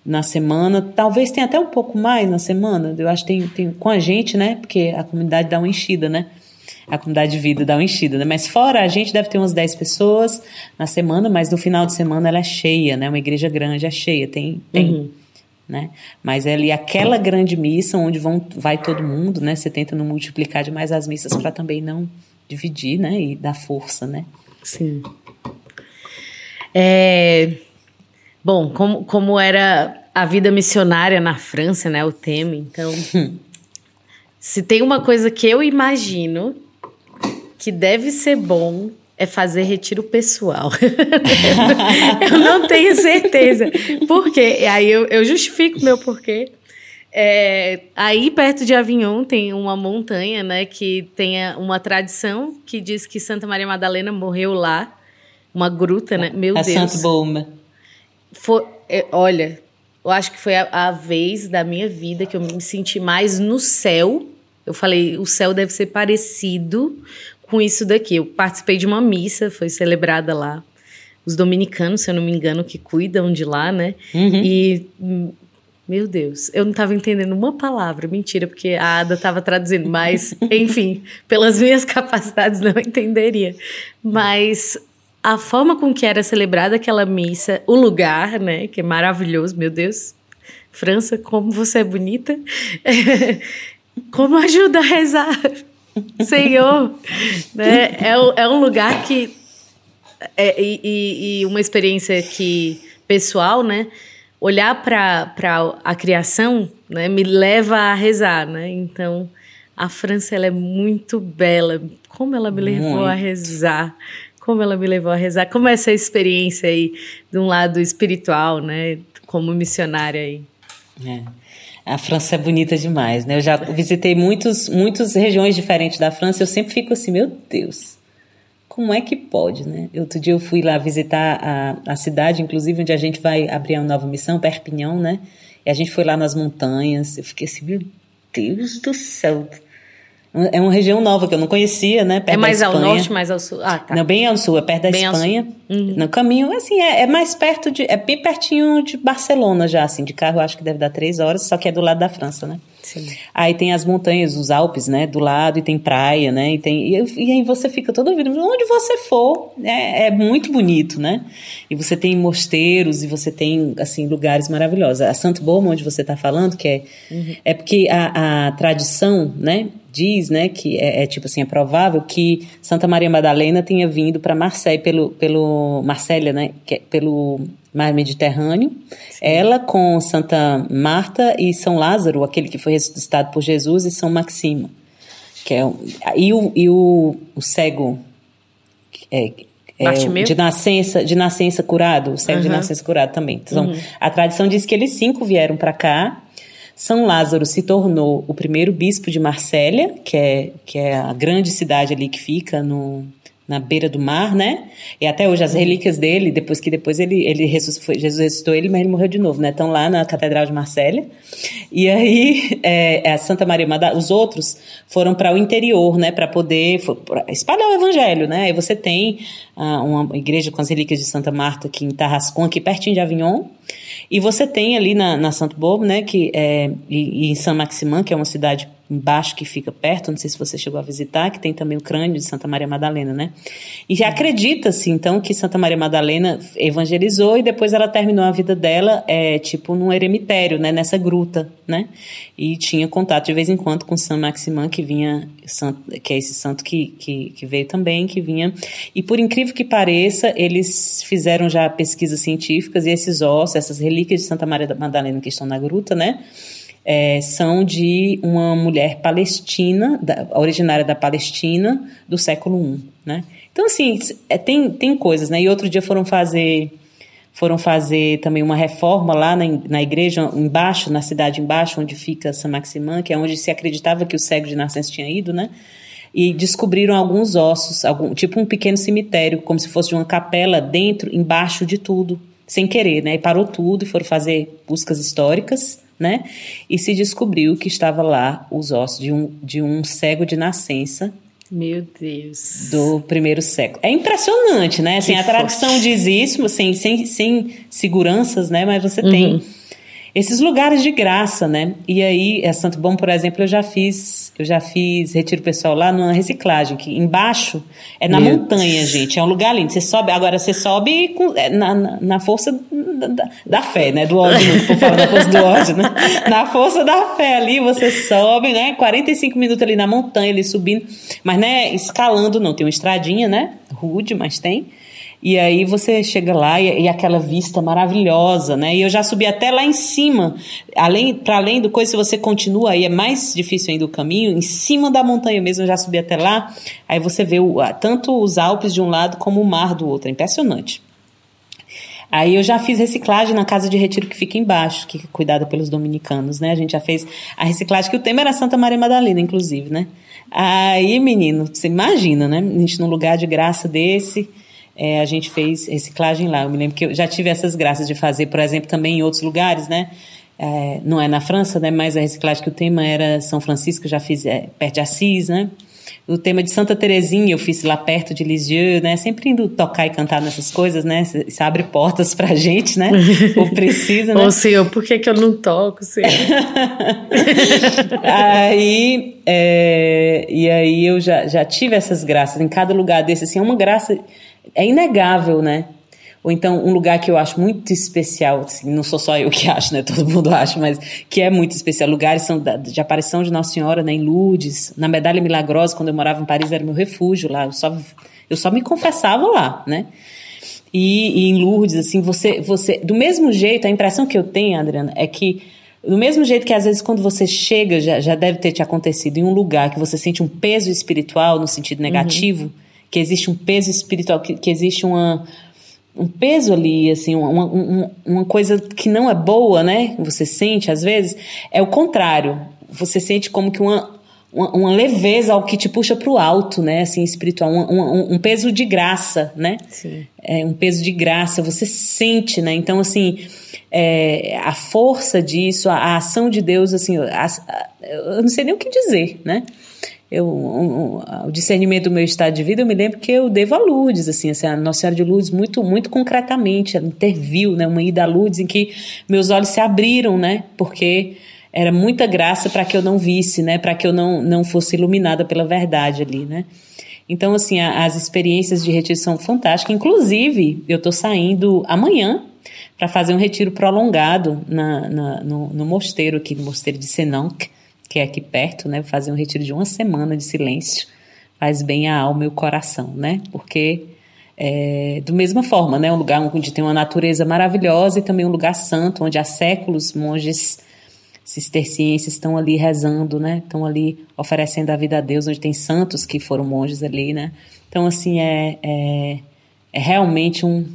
na semana, talvez tenha até um pouco mais na semana. Eu acho que tem, tem com a gente, né? Porque a comunidade dá uma enchida, né? a comunidade de vida dá uma enchida, né? Mas fora a gente deve ter umas 10 pessoas na semana, mas no final de semana ela é cheia, né? Uma igreja grande é cheia, tem, tem. Uhum. Né? Mas é ali aquela grande missa onde vão, vai todo mundo, né? Você tenta não multiplicar demais as missas para também não dividir, né? E dar força, né? Sim. É, bom, como, como era a vida missionária na França, né? O tema, então. se tem uma coisa que eu imagino que deve ser bom é fazer retiro pessoal. eu não tenho certeza. Por quê? Aí eu, eu justifico meu porquê. É, aí perto de Avignon tem uma montanha, né, que tem uma tradição que diz que Santa Maria Madalena morreu lá, uma gruta, né? Meu é Deus. Santo Boma. Foi, é, olha, eu acho que foi a, a vez da minha vida que eu me senti mais no céu. Eu falei, o céu deve ser parecido com isso daqui. Eu participei de uma missa, foi celebrada lá. Os dominicanos, se eu não me engano, que cuidam de lá, né? Uhum. E, meu Deus, eu não estava entendendo uma palavra. Mentira, porque a Ada estava traduzindo. Mas, enfim, pelas minhas capacidades, não entenderia. Mas a forma com que era celebrada aquela missa, o lugar, né? Que é maravilhoso, meu Deus. França, como você é bonita. como ajuda a rezar. Senhor, né? É, é um lugar que é, e, e, uma experiência que pessoal, né? Olhar para a criação, né? Me leva a rezar, né? Então a França ela é muito bela. Como ela me levou muito. a rezar? Como ela me levou a rezar? Como é essa experiência aí de um lado espiritual, né? Como missionária aí. É. A França é bonita demais, né? Eu já visitei muitos, muitas regiões diferentes da França eu sempre fico assim, meu Deus, como é que pode, né? Outro dia eu fui lá visitar a, a cidade, inclusive, onde a gente vai abrir uma nova missão, Perpignan, né? E a gente foi lá nas montanhas, eu fiquei assim, meu Deus do céu, é uma região nova que eu não conhecia, né? Perto é mais ao norte, mais ao sul. Ah, tá. Não, bem ao sul, é perto da bem Espanha. Uhum. No caminho, assim, é, é, mais perto de. É bem pertinho de Barcelona já, assim. De carro, acho que deve dar três horas, só que é do lado da França, né? Sim. Aí tem as montanhas, os Alpes, né? Do lado, e tem praia, né? E, tem, e, e aí você fica todo ouvindo. Onde você for, é, é muito bonito, né? E você tem mosteiros e você tem, assim, lugares maravilhosos. A Santo Boma, onde você está falando, que é. Uhum. É porque a, a tradição, né? Diz, né, que é, é, tipo assim, é provável que Santa Maria Madalena tenha vindo para Marseille pelo pelo Marsella, né, é pelo mar Mediterrâneo. Sim. Ela com Santa Marta e São Lázaro, aquele que foi ressuscitado por Jesus, e São Maximo, que é e o, e o, o cego é, é, de nascença de nascença curado, o cego uhum. de nascença curado também. Então, uhum. a tradição diz que eles cinco vieram para cá são Lázaro se tornou o primeiro bispo de Marsella, que é, que é a grande cidade ali que fica no, na beira do mar, né? E até hoje as relíquias dele, depois que depois ele, ele ressuscitou, Jesus ressuscitou ele, mas ele morreu de novo, né? Estão lá na Catedral de Marsella. E aí é, a Santa Maria Madalena, os outros foram para o interior, né? Para poder espalhar o evangelho, né? Aí você tem ah, uma igreja com as relíquias de Santa Marta aqui em Tarrascon, aqui pertinho de Avignon. E você tem ali na, na Santo Bobo, né, que é, e, e em São Maximã, que é uma cidade embaixo que fica perto, não sei se você chegou a visitar, que tem também o crânio de Santa Maria Madalena, né? E já acredita-se, então, que Santa Maria Madalena evangelizou e depois ela terminou a vida dela, é, tipo, num eremitério, né? Nessa gruta, né? E tinha contato de vez em quando com São Maximã, que vinha, que é esse santo que, que, que veio também, que vinha. E por incrível que pareça, eles fizeram já pesquisas científicas e esses ossos, essas relíquias de Santa Maria Madalena que estão na gruta, né? É, são de uma mulher palestina, da, originária da Palestina, do século I, né? Então, assim, é, tem, tem coisas, né? E outro dia foram fazer foram fazer também uma reforma lá na, na igreja embaixo, na cidade embaixo, onde fica São Maximã, que é onde se acreditava que o cego de nascença tinha ido, né? E descobriram alguns ossos, algum, tipo um pequeno cemitério, como se fosse de uma capela dentro, embaixo de tudo, sem querer, né? E parou tudo e foram fazer buscas históricas né? E se descobriu que estava lá os ossos de um, de um cego de nascença. Meu Deus. Do primeiro século. É impressionante, né? Assim, a tradição diz isso, sem, sem, sem seguranças, né? Mas você uhum. tem. Esses lugares de graça, né? E aí, é Santo Bom, por exemplo, eu já fiz, eu já fiz retiro pessoal lá numa reciclagem, que embaixo é na Meu montanha, Deus. gente. É um lugar lindo. Você sobe, agora você sobe com, é, na, na, na, força da, da, fé, né? Do ódio, por favor, da força do ódio, né? Na força da fé ali, você sobe, né? 45 minutos ali na montanha, ali subindo, mas né, escalando não, tem uma estradinha, né? Rude, mas tem. E aí você chega lá e, e, aquela vista maravilhosa, né? E eu já subi até lá em cima. Além, para além do coisa, se você continua aí, é mais difícil ainda o caminho. Em cima da montanha mesmo, eu já subi até lá. Aí você vê o, tanto os Alpes de um lado como o mar do outro. É impressionante. Aí eu já fiz reciclagem na casa de retiro que fica embaixo, que é cuidada pelos dominicanos, né? A gente já fez a reciclagem, que o tema era Santa Maria Madalena, inclusive, né? Aí, menino, você imagina, né? A gente num lugar de graça desse, é, a gente fez reciclagem lá. Eu me lembro que eu já tive essas graças de fazer, por exemplo, também em outros lugares, né? É, não é na França, né? Mas a reciclagem que o tema era São Francisco, já fiz é, perto de Assis, né? O tema de Santa Terezinha eu fiz lá perto de Lisieux, né? Sempre indo tocar e cantar nessas coisas, né? Isso abre portas pra gente, né? Ou precisa, né? Ô, senhor, por que, que eu não toco, senhor? aí, é, e aí eu já, já tive essas graças. Em cada lugar desse, assim, é uma graça é inegável, né? Ou então um lugar que eu acho muito especial, assim, não sou só eu que acho, né? Todo mundo acha, mas que é muito especial. Lugares são da, de aparição de Nossa Senhora, né? Em Lourdes, na Medalha Milagrosa, quando eu morava em Paris, era meu refúgio lá. Eu só, eu só me confessava lá, né? E, e em Lourdes, assim, você, você, do mesmo jeito, a impressão que eu tenho, Adriana, é que do mesmo jeito que às vezes quando você chega, já, já deve ter te acontecido em um lugar que você sente um peso espiritual no sentido negativo. Uhum que existe um peso espiritual, que, que existe uma, um peso ali, assim, uma, uma, uma coisa que não é boa, né? Você sente às vezes, é o contrário. Você sente como que uma, uma, uma leveza ao que te puxa para o alto, né? Assim, espiritual, um, um, um, peso de graça, né? Sim. É um peso de graça, você sente, né? Então, assim, é, a força disso, a, a, ação de Deus, assim, a, a, eu não sei nem o que dizer, né? Eu, um, o discernimento do meu estado de vida, eu me lembro que eu devo a Lourdes, assim, assim a Nossa Senhora de Lourdes, muito, muito concretamente, ela interviu, né, uma ida a Lourdes em que meus olhos se abriram, né, porque era muita graça para que eu não visse, né, para que eu não, não fosse iluminada pela verdade ali, né. Então, assim, a, as experiências de retiro são fantásticas. Inclusive, eu estou saindo amanhã para fazer um retiro prolongado na, na no, no, mosteiro aqui, no mosteiro de Senanc, que é aqui perto, né? Fazer um retiro de uma semana de silêncio faz bem à alma e o coração, né? Porque é, do mesma forma, né? Um lugar onde tem uma natureza maravilhosa e também um lugar santo, onde há séculos monges cistercienses estão ali rezando, né? Estão ali oferecendo a vida a Deus, onde tem santos que foram monges ali, né? Então, assim, é, é, é realmente um,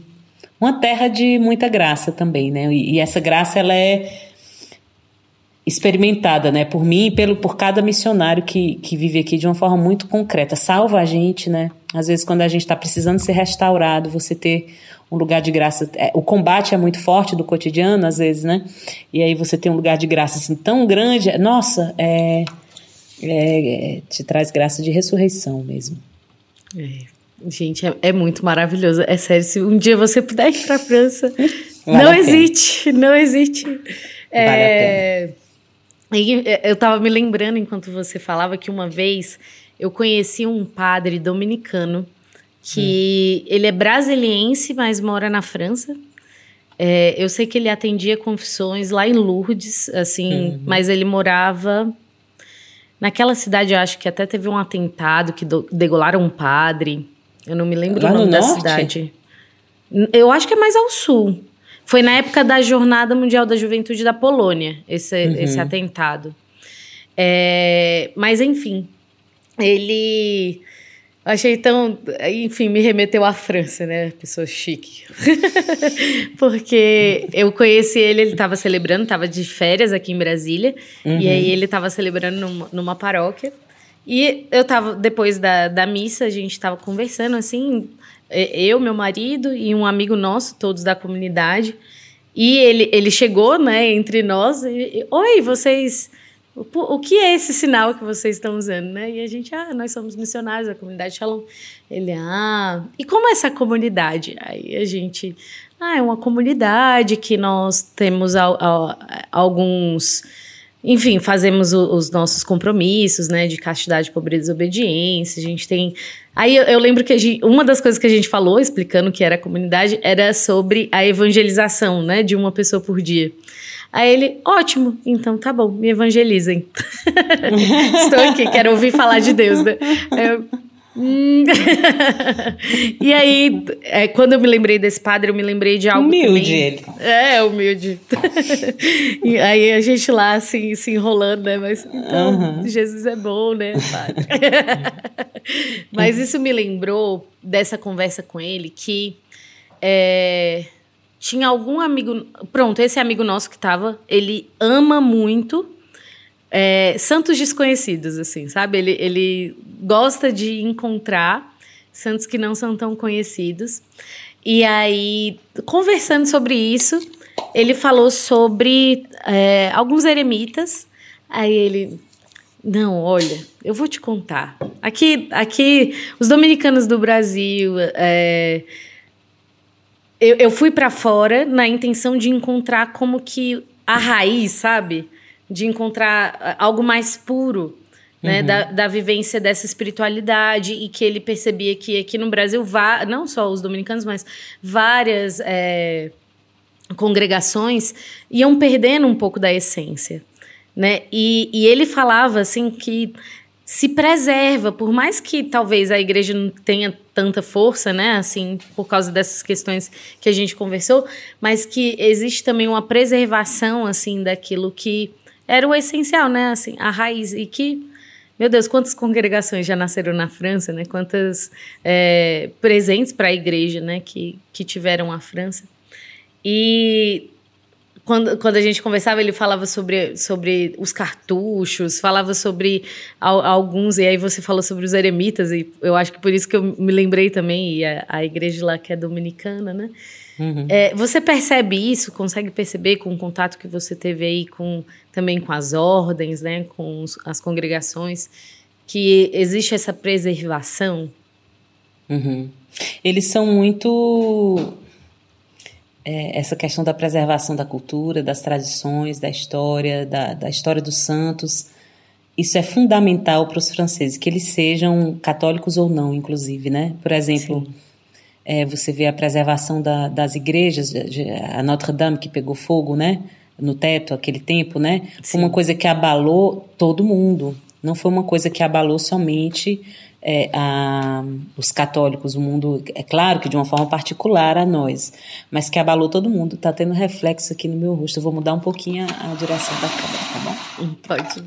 uma terra de muita graça também, né? E, e essa graça, ela é experimentada, né, por mim e pelo por cada missionário que, que vive aqui de uma forma muito concreta. Salva a gente, né? Às vezes quando a gente está precisando ser restaurado, você ter um lugar de graça, é, o combate é muito forte do cotidiano, às vezes, né? E aí você tem um lugar de graça assim tão grande, nossa, é, é, é te traz graça de ressurreição mesmo. É, gente, é, é, muito maravilhoso. É sério, se um dia você puder ir para a França, vale não hesite, não hesite. Vale a pena. E é, eu estava me lembrando enquanto você falava que uma vez eu conheci um padre dominicano que hum. ele é brasiliense, mas mora na França. É, eu sei que ele atendia confissões lá em Lourdes, assim, uhum. mas ele morava naquela cidade. Eu acho que até teve um atentado que degolaram um padre. Eu não me lembro lá o nome da norte? cidade. Eu acho que é mais ao sul. Foi na época da Jornada Mundial da Juventude da Polônia, esse, uhum. esse atentado. É, mas, enfim, ele. Achei tão. Enfim, me remeteu à França, né? Pessoa chique. Porque eu conheci ele, ele estava celebrando, estava de férias aqui em Brasília. Uhum. E aí ele estava celebrando numa, numa, paróquia. E eu estava, depois da, da missa, a gente estava conversando assim. É, eu, meu marido e um amigo nosso, todos da comunidade. E ele, ele chegou, né, entre nós. E, Oi, vocês o, o que é esse sinal que vocês estão usando, né? E a gente, ah, nós somos missionários da comunidade Shalom. Ele, ah, e como é essa comunidade? Aí a gente, ah, é uma comunidade que nós temos alguns enfim, fazemos o, os nossos compromissos, né, de castidade, pobreza e obediência. A gente tem. Aí eu, eu lembro que gente, uma das coisas que a gente falou, explicando o que era a comunidade, era sobre a evangelização, né, de uma pessoa por dia. Aí ele, ótimo, então tá bom, me evangelizem. Estou aqui, quero ouvir falar de Deus, né? Eu, hum. e aí, é, quando eu me lembrei desse padre, eu me lembrei de algo. Humilde também, ele. É, humilde. e aí a gente lá assim, se enrolando, né? Mas então, uhum. Jesus é bom, né, padre? Mas isso me lembrou dessa conversa com ele que. É, tinha algum amigo. Pronto, esse amigo nosso que tava, ele ama muito é, santos desconhecidos, assim, sabe? Ele, ele gosta de encontrar santos que não são tão conhecidos. E aí, conversando sobre isso, ele falou sobre é, alguns eremitas. Aí ele. Não, olha, eu vou te contar. Aqui, aqui os dominicanos do Brasil. É, eu, eu fui para fora na intenção de encontrar como que a raiz, sabe? De encontrar ah, algo mais puro, né? Uhum. Da, da vivência dessa espiritualidade e que ele percebia que aqui no Brasil, não só os dominicanos, mas várias é, congregações iam perdendo um pouco da essência, né? E, e ele falava, assim, que se preserva, por mais que talvez a igreja não tenha tanta força, né, assim, por causa dessas questões que a gente conversou, mas que existe também uma preservação, assim, daquilo que era o essencial, né, assim, a raiz, e que, meu Deus, quantas congregações já nasceram na França, né, quantas é, presentes para a igreja, né, que, que tiveram a França. E quando, quando a gente conversava, ele falava sobre, sobre os cartuchos, falava sobre al, alguns, e aí você falou sobre os eremitas, e eu acho que por isso que eu me lembrei também, e a, a igreja lá que é dominicana, né? Uhum. É, você percebe isso, consegue perceber com o contato que você teve aí com também com as ordens, né, com os, as congregações, que existe essa preservação? Uhum. Eles são muito é, essa questão da preservação da cultura, das tradições, da história, da, da história dos santos. Isso é fundamental para os franceses, que eles sejam católicos ou não, inclusive, né? Por exemplo, é, você vê a preservação da, das igrejas, a Notre Dame que pegou fogo, né? No teto, aquele tempo, né? Sim. Foi uma coisa que abalou todo mundo. Não foi uma coisa que abalou somente é, a, os católicos, o mundo, é claro que de uma forma particular a nós, mas que abalou todo mundo. Está tendo reflexo aqui no meu rosto. Eu vou mudar um pouquinho a, a direção da câmera, tá bom? Hum, pode.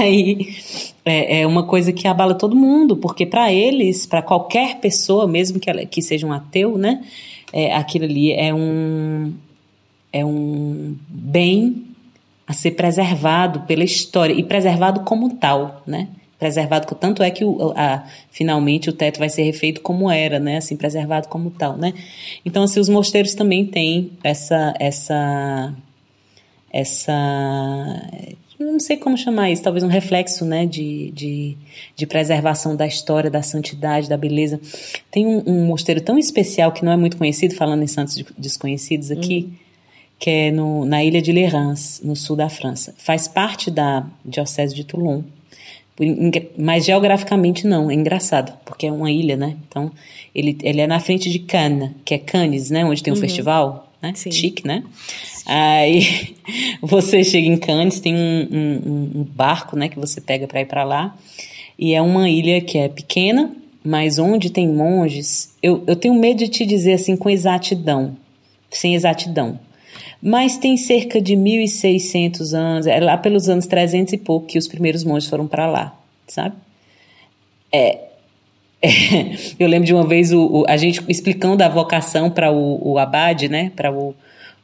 Aí é, é, uma coisa que abala todo mundo, porque para eles, para qualquer pessoa, mesmo que, ela, que seja um ateu, né, é, aquilo ali é um é um bem a ser preservado pela história e preservado como tal, né? Preservado, tanto é que o, a, finalmente o teto vai ser refeito como era, né, assim, preservado como tal, né. Então, assim, os mosteiros também têm essa, essa, essa, não sei como chamar isso, talvez um reflexo, né, de, de, de preservação da história, da santidade, da beleza. Tem um, um, mosteiro tão especial que não é muito conhecido, falando em santos desconhecidos aqui, hum. que é no, na ilha de Lerans, no sul da França. Faz parte da diocese de Toulon, mas geograficamente não, é engraçado, porque é uma ilha, né? Então, ele, ele é na frente de Cannes, que é Cannes, né? Onde tem um uhum. festival, né? Sim. Chique, né? Aí você chega em Cannes, tem um, um, um barco, né? Que você pega para ir para lá. E é uma ilha que é pequena, mas onde tem monges, eu, eu tenho medo de te dizer assim com exatidão, sem exatidão mas tem cerca de 1.600 anos, é lá pelos anos 300 e pouco que os primeiros monges foram para lá, sabe? É, é, eu lembro de uma vez o, o, a gente explicando a vocação para o, o abade, né, para o,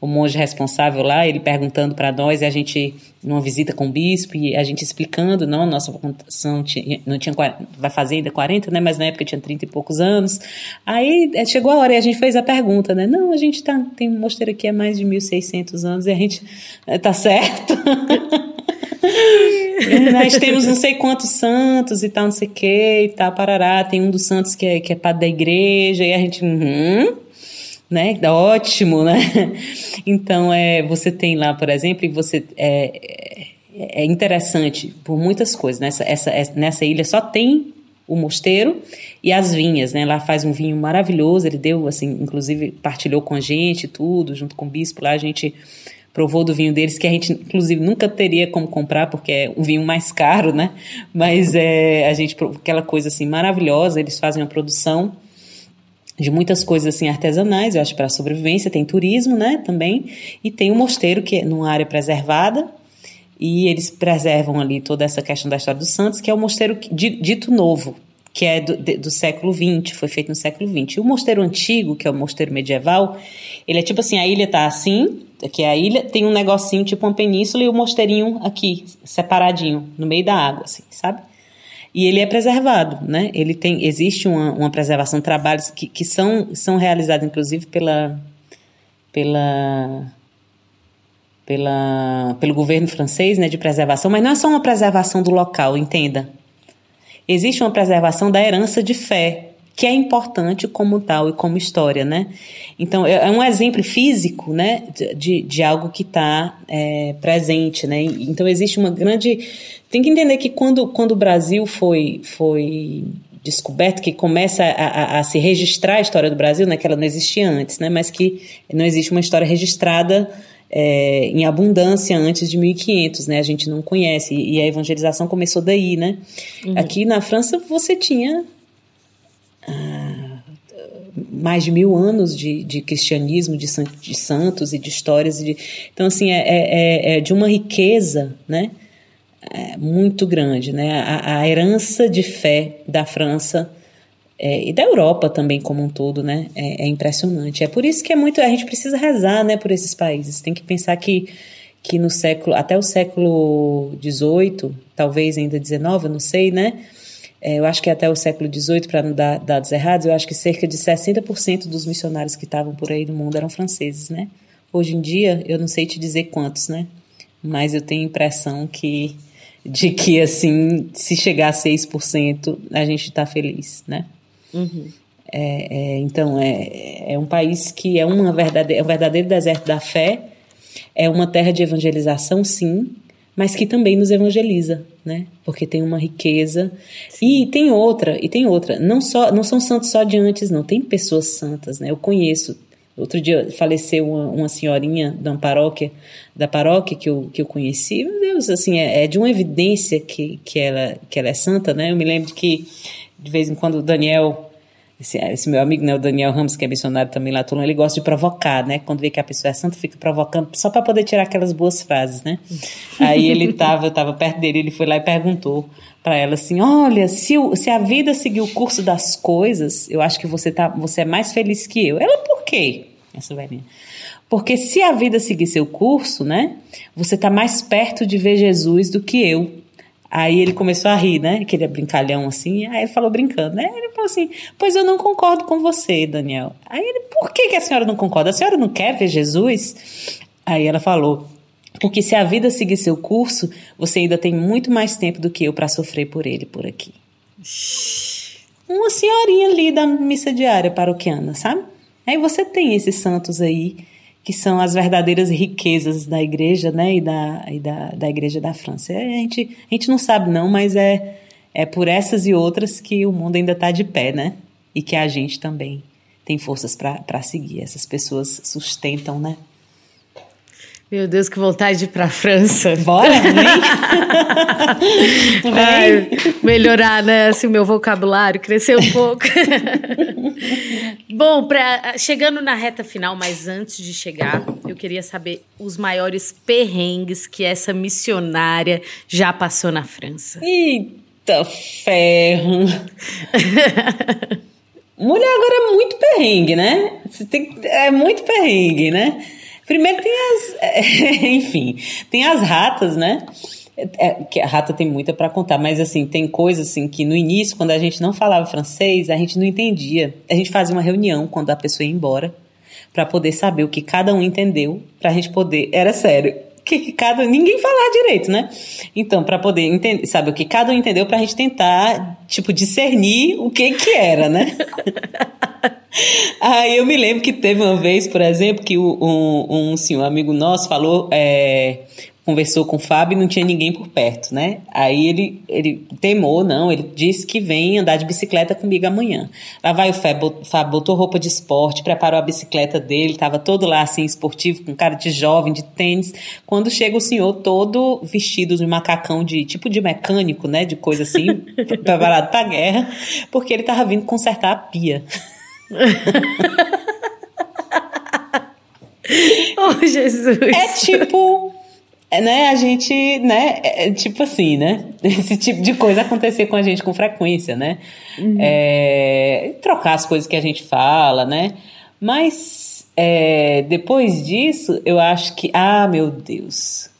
o monge responsável lá, ele perguntando para nós, e a gente, numa visita com o bispo, e a gente explicando, não, nossa vocação não tinha, vai fazer ainda 40, né, mas na época tinha 30 e poucos anos. Aí é, chegou a hora e a gente fez a pergunta, né, não, a gente tá, tem um mosteiro aqui há mais de 1.600 anos e a gente, é, tá certo. Nós temos não sei quantos santos e tal, não sei o que e tal, parará. Tem um dos santos que é, que é padre da igreja, e a gente. Uhum, né? Ótimo, né? Então, é, você tem lá, por exemplo, você. É, é interessante por muitas coisas. Nessa, essa, nessa ilha só tem o mosteiro e as vinhas, né? Lá faz um vinho maravilhoso. Ele deu, assim, inclusive partilhou com a gente tudo, junto com o bispo. Lá a gente provou do vinho deles, que a gente, inclusive, nunca teria como comprar, porque é um vinho mais caro, né? Mas é, a gente, aquela coisa assim maravilhosa, eles fazem uma produção de muitas coisas assim artesanais, eu acho, para sobrevivência. Tem turismo, né? Também. E tem o um mosteiro, que é numa área preservada, e eles preservam ali toda essa questão da história dos santos, que é o mosteiro dito novo, que é do, do século XX, foi feito no século XX. E o mosteiro antigo, que é o mosteiro medieval, ele é tipo assim, a ilha tá assim, aqui é a ilha, tem um negocinho tipo uma península e o mosteirinho aqui, separadinho, no meio da água, assim, sabe? E ele é preservado, né? Ele tem, existe uma, uma preservação, trabalhos que, que são, são realizados, inclusive, pela, pela pela, pelo governo francês né, de preservação, mas não é só uma preservação do local, entenda. Existe uma preservação da herança de fé, que é importante como tal e como história, né? Então, é, é um exemplo físico, né, de, de algo que está é, presente, né? Então, existe uma grande... Tem que entender que quando, quando o Brasil foi, foi descoberto, que começa a, a, a, se registrar a história do Brasil, né, que ela não existia antes, né, mas que não existe uma história registrada é, em abundância antes de 1500, né? A gente não conhece e a evangelização começou daí, né? Uhum. Aqui na França você tinha ah, mais de mil anos de, de cristianismo, de, de, santos e de histórias. De, então, assim, é, é, é, é de uma riqueza, né? É muito grande, né? A, a herança de fé da França é, e da Europa também como um todo, né? É, é, impressionante. É por isso que é muito a gente precisa rezar, né, por esses países. Tem que pensar que que no século até o século XVIII, talvez ainda XIX, eu não sei, né? É, eu acho que até o século XVIII, para não dar dados errados, eu acho que cerca de 60% dos missionários que estavam por aí no mundo eram franceses, né? Hoje em dia, eu não sei te dizer quantos, né? Mas eu tenho a impressão que de que assim, se chegar a 6%, a gente está feliz, né? Uhum. É, é, então, é, é um país que é, uma verdade, é um verdadeiro deserto da fé, é uma terra de evangelização, sim, mas que também nos evangeliza, né? Porque tem uma riqueza. Sim. E tem outra, e tem outra. Não, só, não são santos só de antes, não. Tem pessoas santas, né? Eu conheço. Outro dia faleceu uma, uma senhorinha da paróquia, da paróquia que eu, que eu conheci. Meu Deus, assim, é, é de uma evidência que, que, ela, que ela é santa, né? Eu me lembro que de vez em quando o Daniel, esse, esse meu amigo, né, o Daniel Ramos, que é missionário também lá, Tulum, ele gosta de provocar, né? Quando vê que a pessoa é santa, fica provocando só para poder tirar aquelas boas frases, né? Aí ele tava, eu tava perto dele, ele foi lá e perguntou para ela assim: "Olha, se, o, se a vida seguir o curso das coisas, eu acho que você tá, você é mais feliz que eu". Ela por quê? Essa velhinha. Porque se a vida seguir seu curso, né? Você tá mais perto de ver Jesus do que eu. Aí ele começou a rir, né? Aquele brincalhão assim. Aí ele falou brincando, né? Ele falou assim: Pois eu não concordo com você, Daniel. Aí ele: Por que, que a senhora não concorda? A senhora não quer ver Jesus? Aí ela falou: Porque se a vida seguir seu curso, você ainda tem muito mais tempo do que eu para sofrer por ele por aqui. Uma senhorinha ali da missa diária paroquiana, sabe? Aí você tem esses santos aí que são as verdadeiras riquezas da igreja, né, e da, e da, da igreja da França. É, a gente, a gente não sabe não, mas é, é por essas e outras que o mundo ainda está de pé, né, e que a gente também tem forças para seguir. Essas pessoas sustentam, né. Meu Deus, que vontade de ir para a França. Bora, vem. Ai, melhorar, né, assim, o meu vocabulário, crescer um pouco. Bom, pra, chegando na reta final, mas antes de chegar, eu queria saber os maiores perrengues que essa missionária já passou na França. Eita ferro! Mulher agora é muito perrengue, né? Você tem, é muito perrengue, né? Primeiro tem as. enfim, tem as ratas, né? É, que a rata tem muita para contar, mas assim, tem coisas assim que no início, quando a gente não falava francês, a gente não entendia. A gente fazia uma reunião quando a pessoa ia embora para poder saber o que cada um entendeu, para a gente poder. Era sério. que cada ninguém falar direito, né? Então, para poder entender, sabe o que cada um entendeu para a gente tentar, tipo, discernir o que que era, né? Aí eu me lembro que teve uma vez, por exemplo, que um, um senhor amigo nosso falou, é, conversou com o Fábio e não tinha ninguém por perto, né? Aí ele, ele temou, não, ele disse que vem andar de bicicleta comigo amanhã. Lá vai o Fábio, botou roupa de esporte, preparou a bicicleta dele, estava todo lá assim, esportivo, com cara de jovem, de tênis. Quando chega o senhor todo vestido de macacão de tipo de mecânico, né? De coisa assim, preparado para guerra, porque ele estava vindo consertar a pia. oh, Jesus! É tipo né, a gente, né, é, é, tipo assim, né, esse tipo de coisa acontecer com a gente com frequência, né, uhum. é, trocar as coisas que a gente fala, né, mas é, depois disso, eu acho que, ah, meu Deus,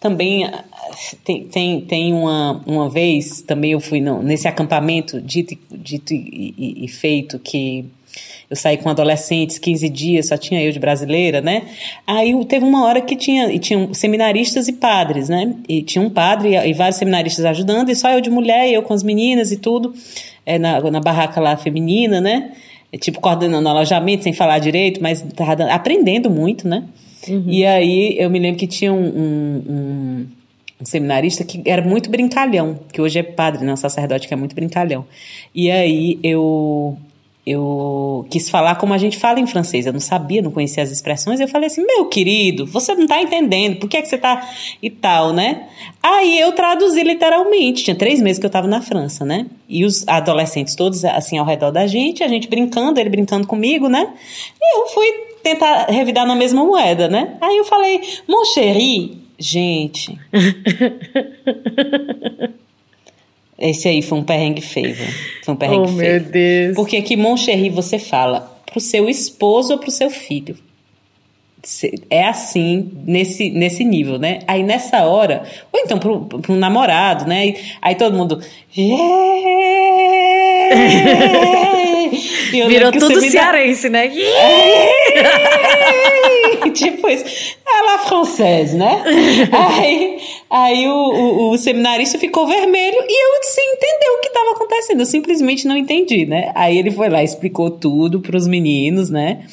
também tem, tem, tem uma, uma vez, também eu fui não, nesse acampamento dito, dito e, e, e feito que eu saí com adolescentes, 15 dias, só tinha eu de brasileira, né? Aí teve uma hora que tinha, e tinham seminaristas e padres, né? E tinha um padre e, vários seminaristas ajudando, e só eu de mulher, eu com as meninas e tudo, é, na, na barraca lá feminina, né? É, tipo, coordenando alojamento, sem falar direito, mas tava aprendendo muito, né? Uhum. E aí eu me lembro que tinha um, um, um um seminarista que era muito brincalhão, que hoje é padre, né, um sacerdote que é muito brincalhão. E aí eu eu quis falar como a gente fala em francês. Eu não sabia, não conhecia as expressões. Eu falei assim, meu querido, você não está entendendo, por que, é que você está e tal, né? Aí eu traduzi literalmente. Tinha três meses que eu estava na França, né? E os adolescentes todos assim ao redor da gente, a gente brincando, ele brincando comigo, né? E eu fui tentar revidar na mesma moeda, né? Aí eu falei, mon chéri, gente. Esse aí foi um perrengue feio, Foi um perrengue oh, feio. meu Deus. Porque aqui, mon chéri, você fala pro seu esposo ou pro seu filho. É assim, nesse, nesse nível, né? Aí nessa hora, ou então pro, pro namorado, né? Aí todo mundo. Virou tudo cearense, dá... né? tipo isso. É la française, né? aí aí o, o, o, seminarista ficou vermelho e eu sem entender o que estava acontecendo. Eu simplesmente não entendi, né? Aí ele foi lá, explicou tudo para os meninos, né?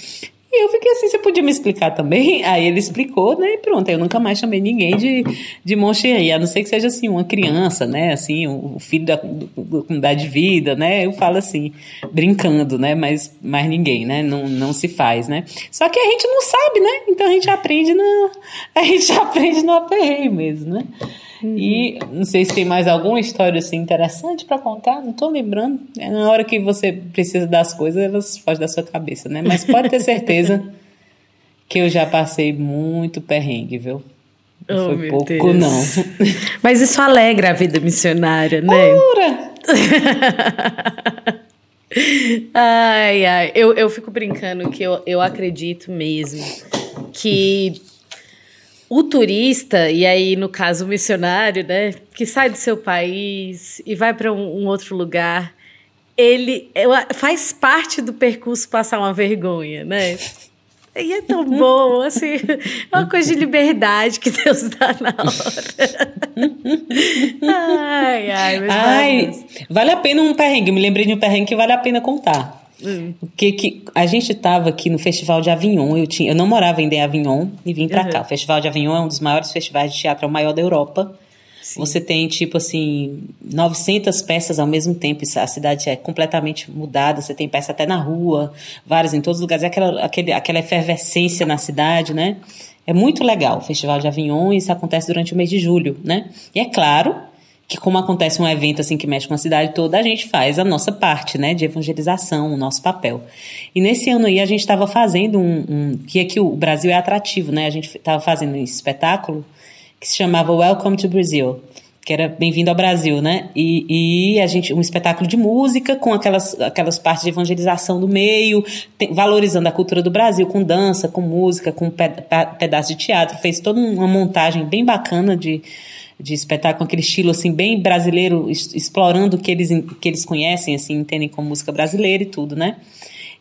E eu fiquei assim, você podia me explicar também? Aí ele explicou, né? E pronto, aí eu nunca mais chamei ninguém de, de Moncherie, a não ser que seja assim, uma criança, né? Assim, o filho da, da comunidade de vida, né? Eu falo assim, brincando, né? Mas, mas ninguém, né? Não, não se faz, né? Só que a gente não sabe, né? Então a gente aprende no, a gente aprende no aperreio mesmo, né? Uhum. E não sei se tem mais alguma história assim interessante para contar, não tô lembrando. É na hora que você precisa das coisas, elas fogem da sua cabeça, né? Mas pode ter certeza que eu já passei muito perrengue, viu? Não oh, foi pouco, Deus. não. Mas isso alegra a vida missionária, né? Pura! ai, ai. Eu, eu fico brincando que eu, eu acredito mesmo que o turista, e aí no caso o missionário, né, que sai do seu país e vai para um, um, outro lugar, ele faz parte do percurso passar uma vergonha, né? E é tão bom, assim, é uma coisa de liberdade que Deus dá na hora. ai, ai, mas ai, vale a pena um perrengue. Me lembrei de um perrengue que vale a pena contar. Hum. Porque que, a gente estava aqui no Festival de Avignon, eu, tinha, eu não morava em Avignon e vim para uhum. cá. O Festival de Avignon é um dos maiores festivais de teatro, é o maior da Europa. Sim. Você tem, tipo assim, 900 peças ao mesmo tempo. A cidade é completamente mudada. Você tem peça até na rua, várias em todos os lugares. É aquela, aquele, aquela efervescência na cidade, né? É muito legal o Festival de Avignon e isso acontece durante o mês de julho, né? E é claro que como acontece um evento assim que mexe com a cidade toda, a gente faz a nossa parte, né, de evangelização, o nosso papel. E nesse ano aí a gente estava fazendo um, um, que aqui o Brasil é atrativo, né? A gente estava fazendo um espetáculo que se chamava Welcome to Brazil, que era bem-vindo ao Brasil, né? E, e, a gente um espetáculo de música com aquelas aquelas partes de evangelização do meio, tem, valorizando a cultura do Brasil com dança, com música, com pe, pe, pedaço de teatro, fez toda uma montagem bem bacana de de espetáculo, aquele estilo assim bem brasileiro, explorando o que eles, que eles conhecem, assim, entendem como música brasileira e tudo, né?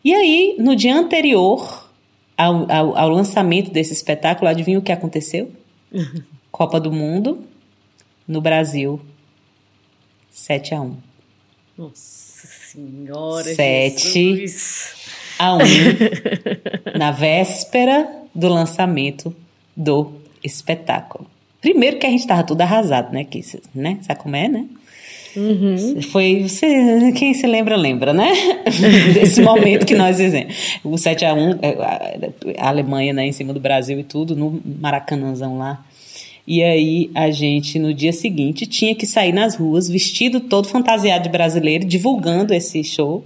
E aí, no dia anterior ao, ao, ao lançamento desse espetáculo, adivinha o que aconteceu? Copa do Mundo no Brasil, 7 a 1 Nossa Senhora 7 Jesus. a 1 na véspera do lançamento do espetáculo. Primeiro que a gente tava tudo arrasado, né? Que, né? Sabe como é, né? Uhum. Foi, você, quem se lembra, lembra, né? Desse momento que nós fizemos. O 7 a 1 a Alemanha, né, em cima do Brasil e tudo, no Maracanãzão lá. E aí a gente, no dia seguinte, tinha que sair nas ruas, vestido todo fantasiado de brasileiro, divulgando esse show.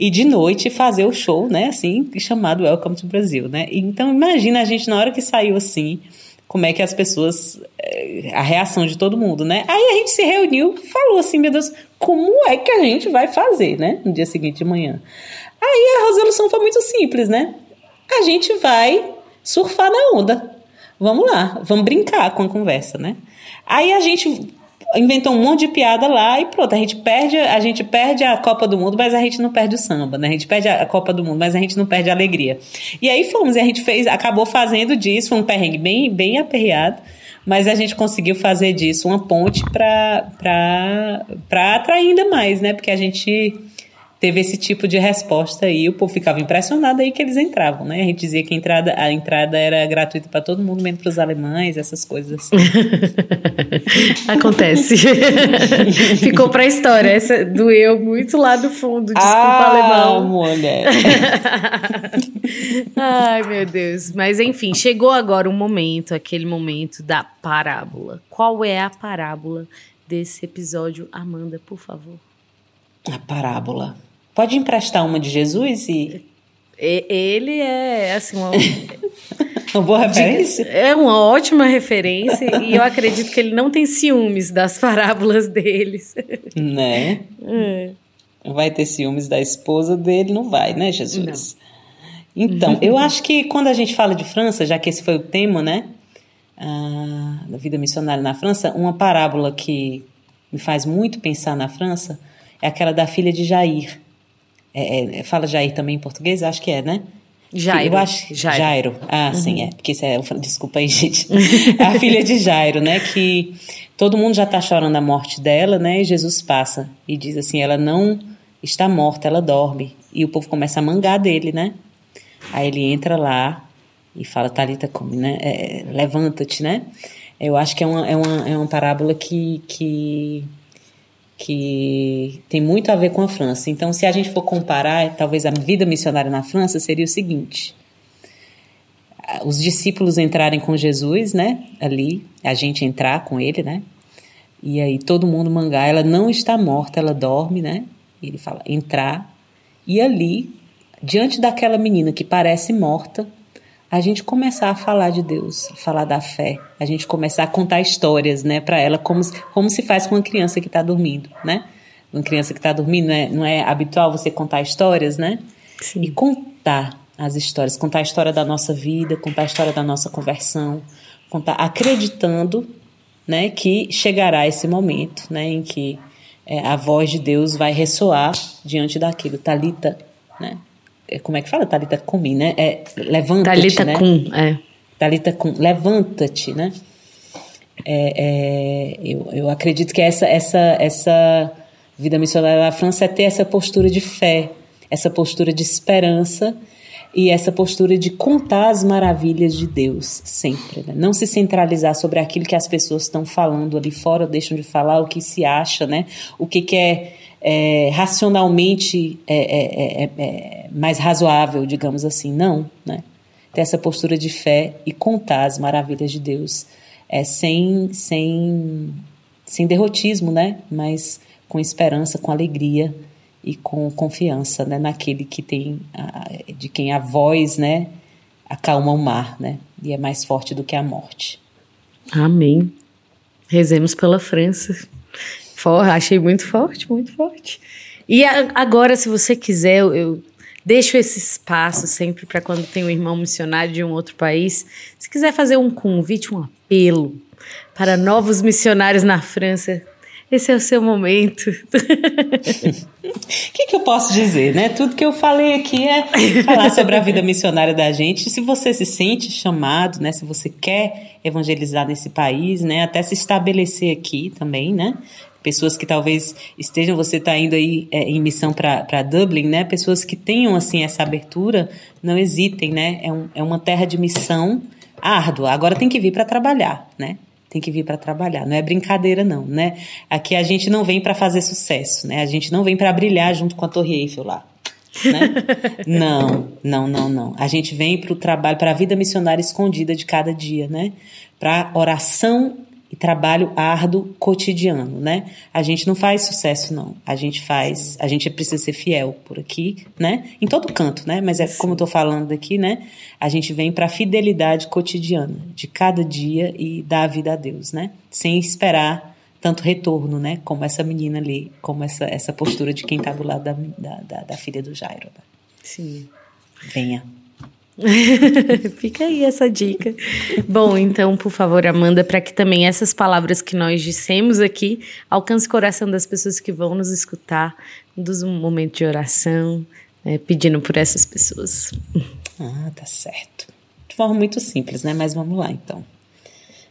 E de noite fazer o show, né, assim, chamado Welcome to Brasil, né? Então imagina a gente na hora que saiu assim, como é que as pessoas. a reação de todo mundo, né? Aí a gente se reuniu, falou assim, meu Deus, como é que a gente vai fazer, né? No dia seguinte de manhã. Aí a resolução foi muito simples, né? A gente vai surfar na onda. Vamos lá, vamos brincar com a conversa, né? Aí a gente inventou um monte de piada lá e pronto, a gente perde, a gente perde a Copa do Mundo, mas a gente não perde o samba, né? A gente perde a Copa do Mundo, mas a gente não perde a alegria. E aí fomos, e a gente fez, acabou fazendo disso, foi um perrengue bem, bem aperreado, mas a gente conseguiu fazer disso uma ponte para atrair ainda mais, né? Porque a gente teve esse tipo de resposta aí, o povo ficava impressionado aí que eles entravam, né? A gente dizia que a entrada, a entrada era gratuita para todo mundo, menos para os alemães, essas coisas assim. Acontece. Ficou para a história, essa doeu muito lá do fundo, desculpa ah, alemão. mulher. Ai, meu Deus. Mas enfim, chegou agora o momento, aquele momento da parábola. Qual é a parábola desse episódio, Amanda, por favor? A parábola. Pode emprestar uma de Jesus e. Ele é, assim, uma, uma boa referência? É uma ótima referência e eu acredito que ele não tem ciúmes das parábolas deles. Né? É. Vai ter ciúmes da esposa dele? Não vai, né, Jesus? Não. Então, eu acho que quando a gente fala de França, já que esse foi o tema, né, ah, da vida missionária na França, uma parábola que me faz muito pensar na França é aquela da filha de Jair. É, é, fala Jair também em português? Acho que é, né? Jairo. Eu acho, Jairo. Jairo. Ah, uhum. sim, é. Porque isso é. Desculpa aí, gente. a filha de Jairo, né? Que todo mundo já está chorando a morte dela, né? E Jesus passa e diz assim: ela não está morta, ela dorme. E o povo começa a mangar dele, né? Aí ele entra lá e fala: Talita, come, né? É, Levanta-te, né? Eu acho que é uma, é uma, é uma parábola que, que que tem muito a ver com a França. Então, se a gente for comparar, talvez a vida missionária na França seria o seguinte: os discípulos entrarem com Jesus, né? Ali, a gente entrar com ele, né? E aí todo mundo mangar, ela não está morta, ela dorme, né? E ele fala entrar e ali, diante daquela menina que parece morta, a gente começar a falar de Deus, falar da fé, a gente começar a contar histórias, né, para ela, como, como se faz com uma criança que está dormindo, né? Uma criança que está dormindo, né, não é habitual você contar histórias, né? Sim. E contar as histórias, contar a história da nossa vida, contar a história da nossa conversão, contar acreditando, né, que chegará esse momento, né, em que é, a voz de Deus vai ressoar diante daquilo. Talita, né? É, como é que fala? Talita Kumi, né? É, levanta-te, Talita né? Kum, é. Talita Kum, levanta-te, né? É, é, eu, eu acredito que essa, essa, essa vida missionária na França é ter essa postura de fé, essa postura de esperança e essa postura de contar as maravilhas de Deus sempre. Né? Não se centralizar sobre aquilo que as pessoas estão falando ali fora, deixam de falar, o que se acha, né? o que, que é é, racionalmente é é, é, é, mais razoável, digamos assim. Não, né? Ter essa postura de fé e contar as maravilhas de Deus é, sem, sem, sem derrotismo, né? Mas com esperança, com alegria e com confiança né? naquele que tem, a, de quem a voz, né? Acalma o mar, né? E é mais forte do que a morte. Amém. Rezemos pela França. Forra, achei muito forte, muito forte. E a, agora, se você quiser, eu deixo esse espaço sempre para quando tem um irmão missionário de um outro país. Se quiser fazer um convite, um apelo para novos missionários na França, esse é o seu momento. O que, que eu posso dizer, né? Tudo que eu falei aqui é falar sobre a vida missionária da gente. Se você se sente chamado, né? Se você quer evangelizar nesse país, né? Até se estabelecer aqui também, né? Pessoas que talvez estejam, você está indo aí é, em missão para Dublin, né? Pessoas que tenham, assim, essa abertura, não hesitem, né? É, um, é uma terra de missão árdua. Agora tem que vir para trabalhar, né? tem que vir para trabalhar. Não é brincadeira, não, né? Aqui a gente não vem para fazer sucesso, né? A gente não vem para brilhar junto com a Torre Eiffel lá. Né? não, não, não, não. A gente vem para o trabalho, para a vida missionária escondida de cada dia, né? Para oração e trabalho árduo cotidiano, né? A gente não faz sucesso, não. A gente faz, a gente precisa ser fiel por aqui, né? Em todo canto, né? Mas é como eu tô falando aqui, né? A gente vem para a fidelidade cotidiana de cada dia e dar a vida a Deus, né? Sem esperar tanto retorno, né? Como essa menina ali, como essa, essa postura de quem tá do lado da, da, da, da filha do Jairo. Sim. Venha. Fica aí essa dica. Bom, então, por favor, Amanda, para que também essas palavras que nós dissemos aqui alcance o coração das pessoas que vão nos escutar, dos um momento de oração, né, pedindo por essas pessoas. Ah, tá certo. De forma muito simples, né? Mas vamos lá, então.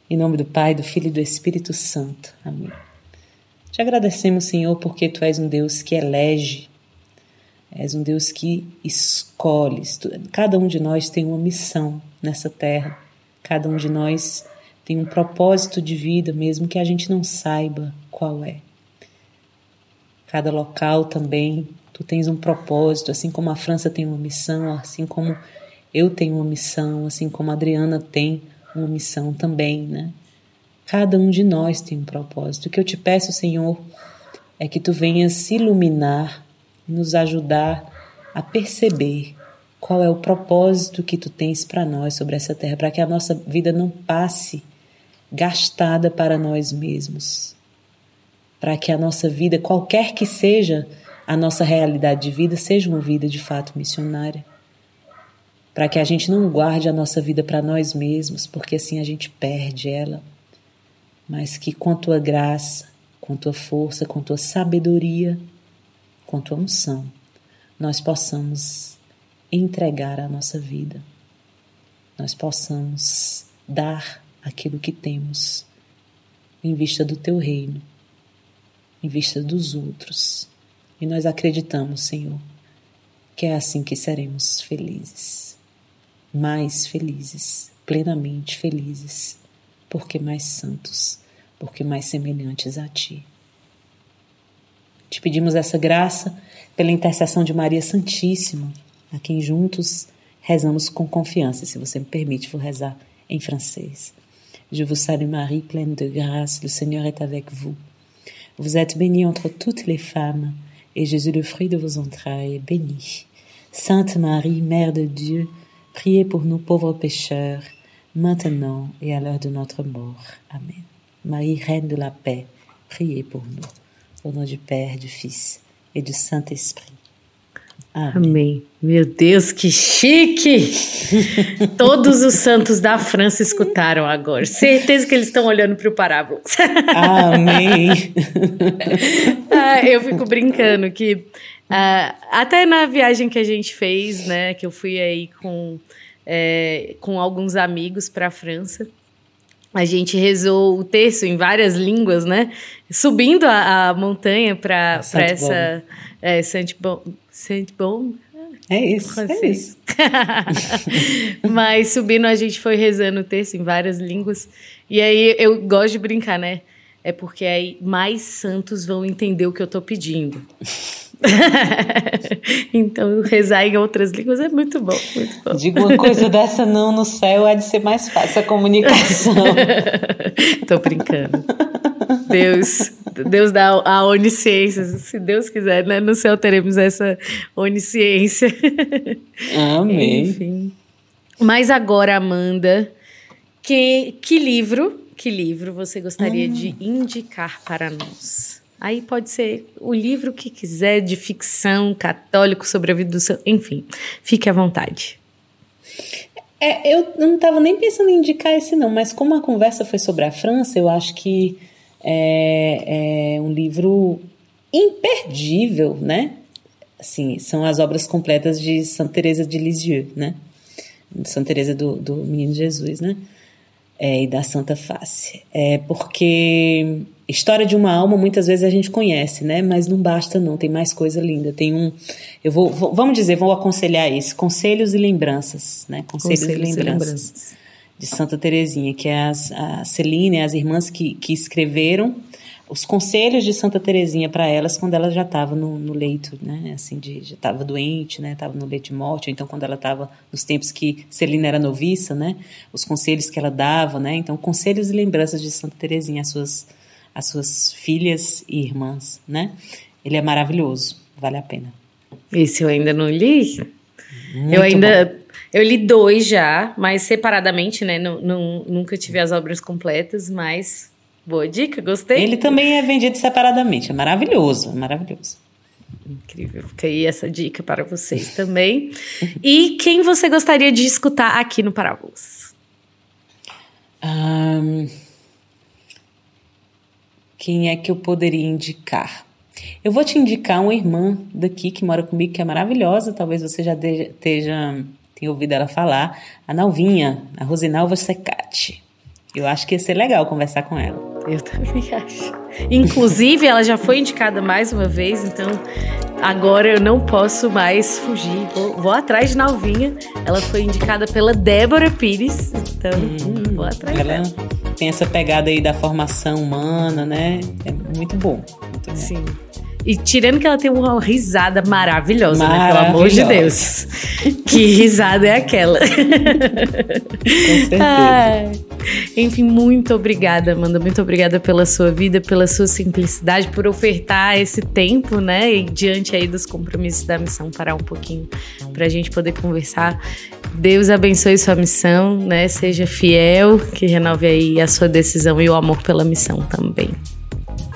Em nome do Pai, do Filho e do Espírito Santo. Amém. Te agradecemos, Senhor, porque Tu és um Deus que elege És um Deus que escolhe. Cada um de nós tem uma missão nessa terra. Cada um de nós tem um propósito de vida, mesmo que a gente não saiba qual é. Cada local também, tu tens um propósito, assim como a França tem uma missão, assim como eu tenho uma missão, assim como a Adriana tem uma missão também, né? Cada um de nós tem um propósito. O que eu te peço, Senhor, é que tu venhas se iluminar nos ajudar a perceber qual é o propósito que tu tens para nós sobre essa terra, para que a nossa vida não passe gastada para nós mesmos. Para que a nossa vida, qualquer que seja a nossa realidade de vida, seja uma vida de fato missionária. Para que a gente não guarde a nossa vida para nós mesmos, porque assim a gente perde ela. Mas que com tua graça, com tua força, com tua sabedoria, com tua unção, nós possamos entregar a nossa vida, nós possamos dar aquilo que temos em vista do teu reino, em vista dos outros. E nós acreditamos, Senhor, que é assim que seremos felizes, mais felizes, plenamente felizes, porque mais santos, porque mais semelhantes a Ti. Te pedimos essa graça pela intercessão de Maria Santíssima, a quem juntos rezamos com confiança. Se você me permite, vou rezar em francês. Je vous salue Marie, pleine de grâce, le Seigneur est avec vous. Vous êtes bénie entre toutes les femmes, et Jésus, le fruit de vos entrailles, est béni. Sainte Marie, Mère de Dieu, priez pour nous pauvres pécheurs, maintenant et à l'heure de notre mort. Amen. Marie, Reine de la paix, priez pour nous. Au nom du Père, du Fils e do Santo Espírito. Amém. Amém. Meu Deus, que chique! Todos os santos da França escutaram agora. Certeza que eles estão olhando para o parábola. Amém. ah, eu fico brincando que ah, até na viagem que a gente fez, né, que eu fui aí com, é, com alguns amigos para a França a gente rezou o terço em várias línguas, né? Subindo a, a montanha para essa é, Saint-Bon. Saint-Bon? É isso, é isso. Mas subindo a gente foi rezando o terço em várias línguas. E aí eu gosto de brincar, né? É porque aí mais santos vão entender o que eu tô pedindo. então, rezar em outras línguas é muito bom, muito bom. Digo uma coisa dessa não no céu, é de ser mais fácil a comunicação. Tô brincando. Deus, Deus dá a onisciência. Se Deus quiser, né? No céu teremos essa onisciência. Amém. Enfim. Mas agora, Amanda, que, que livro, que livro você gostaria hum. de indicar para nós? Aí pode ser o livro que quiser, de ficção, católico, sobre a vida do seu. Enfim, fique à vontade. É, eu não estava nem pensando em indicar esse, não, mas como a conversa foi sobre a França, eu acho que é, é um livro imperdível, né? Assim, são as obras completas de Santa Teresa de Lisieux, né? Santa Teresa do, do Menino Jesus, né? É, e da Santa Face. É porque história de uma alma muitas vezes a gente conhece, né? Mas não basta não, tem mais coisa linda. Tem um, eu vou, vou vamos dizer, vou aconselhar esse, Conselhos e Lembranças, né? Conselhos, Conselhos e, lembranças, e Lembranças de Santa Teresinha, que é as, a Celine, as irmãs que, que escreveram os conselhos de Santa Teresinha para elas quando ela já estava no, no, leito, né, assim, de, já estava doente, né, estava no leito de morte, ou então quando ela estava nos tempos que Celina era noviça, né, os conselhos que ela dava, né, então conselhos e lembranças de Santa Teresinha às suas, às suas filhas e irmãs, né, ele é maravilhoso, vale a pena. Esse eu ainda não li. Muito eu ainda bom. Eu li dois já, mas separadamente, né? Não, não, nunca tive as obras completas, mas Boa dica, gostei. Ele também é vendido separadamente, é maravilhoso, é maravilhoso. Incrível, fica aí essa dica para vocês também. e quem você gostaria de escutar aqui no Parábolas? Um, quem é que eu poderia indicar? Eu vou te indicar uma irmã daqui que mora comigo, que é maravilhosa, talvez você já esteja, tenha ouvido ela falar, a Nalvinha, a Rosinalva Secati. Eu acho que ia ser legal conversar com ela. Eu também acho. Inclusive, ela já foi indicada mais uma vez, então agora eu não posso mais fugir. Vou, vou atrás de Nalvinha. Ela foi indicada pela Débora Pires, então hum, vou atrás ela dela. Tem essa pegada aí da formação humana, né? É muito bom. Muito bom. E tirando que ela tem uma risada maravilhosa, maravilhosa. né? Pelo amor de Deus. que risada é aquela? Com certeza. enfim, muito obrigada, Amanda. Muito obrigada pela sua vida, pela sua simplicidade, por ofertar esse tempo, né? E diante aí dos compromissos da missão, parar um pouquinho para a gente poder conversar. Deus abençoe sua missão, né? Seja fiel, que renove aí a sua decisão e o amor pela missão também.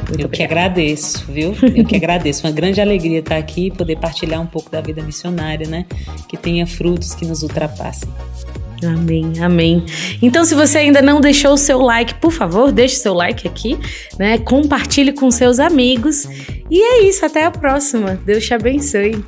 Muito eu obrigada. que agradeço, viu? Eu que agradeço. Uma grande alegria estar aqui e poder partilhar um pouco da vida missionária, né? Que tenha frutos que nos ultrapassem. Amém, amém. Então, se você ainda não deixou o seu like, por favor, deixe seu like aqui, né? Compartilhe com seus amigos. E é isso, até a próxima. Deus te abençoe.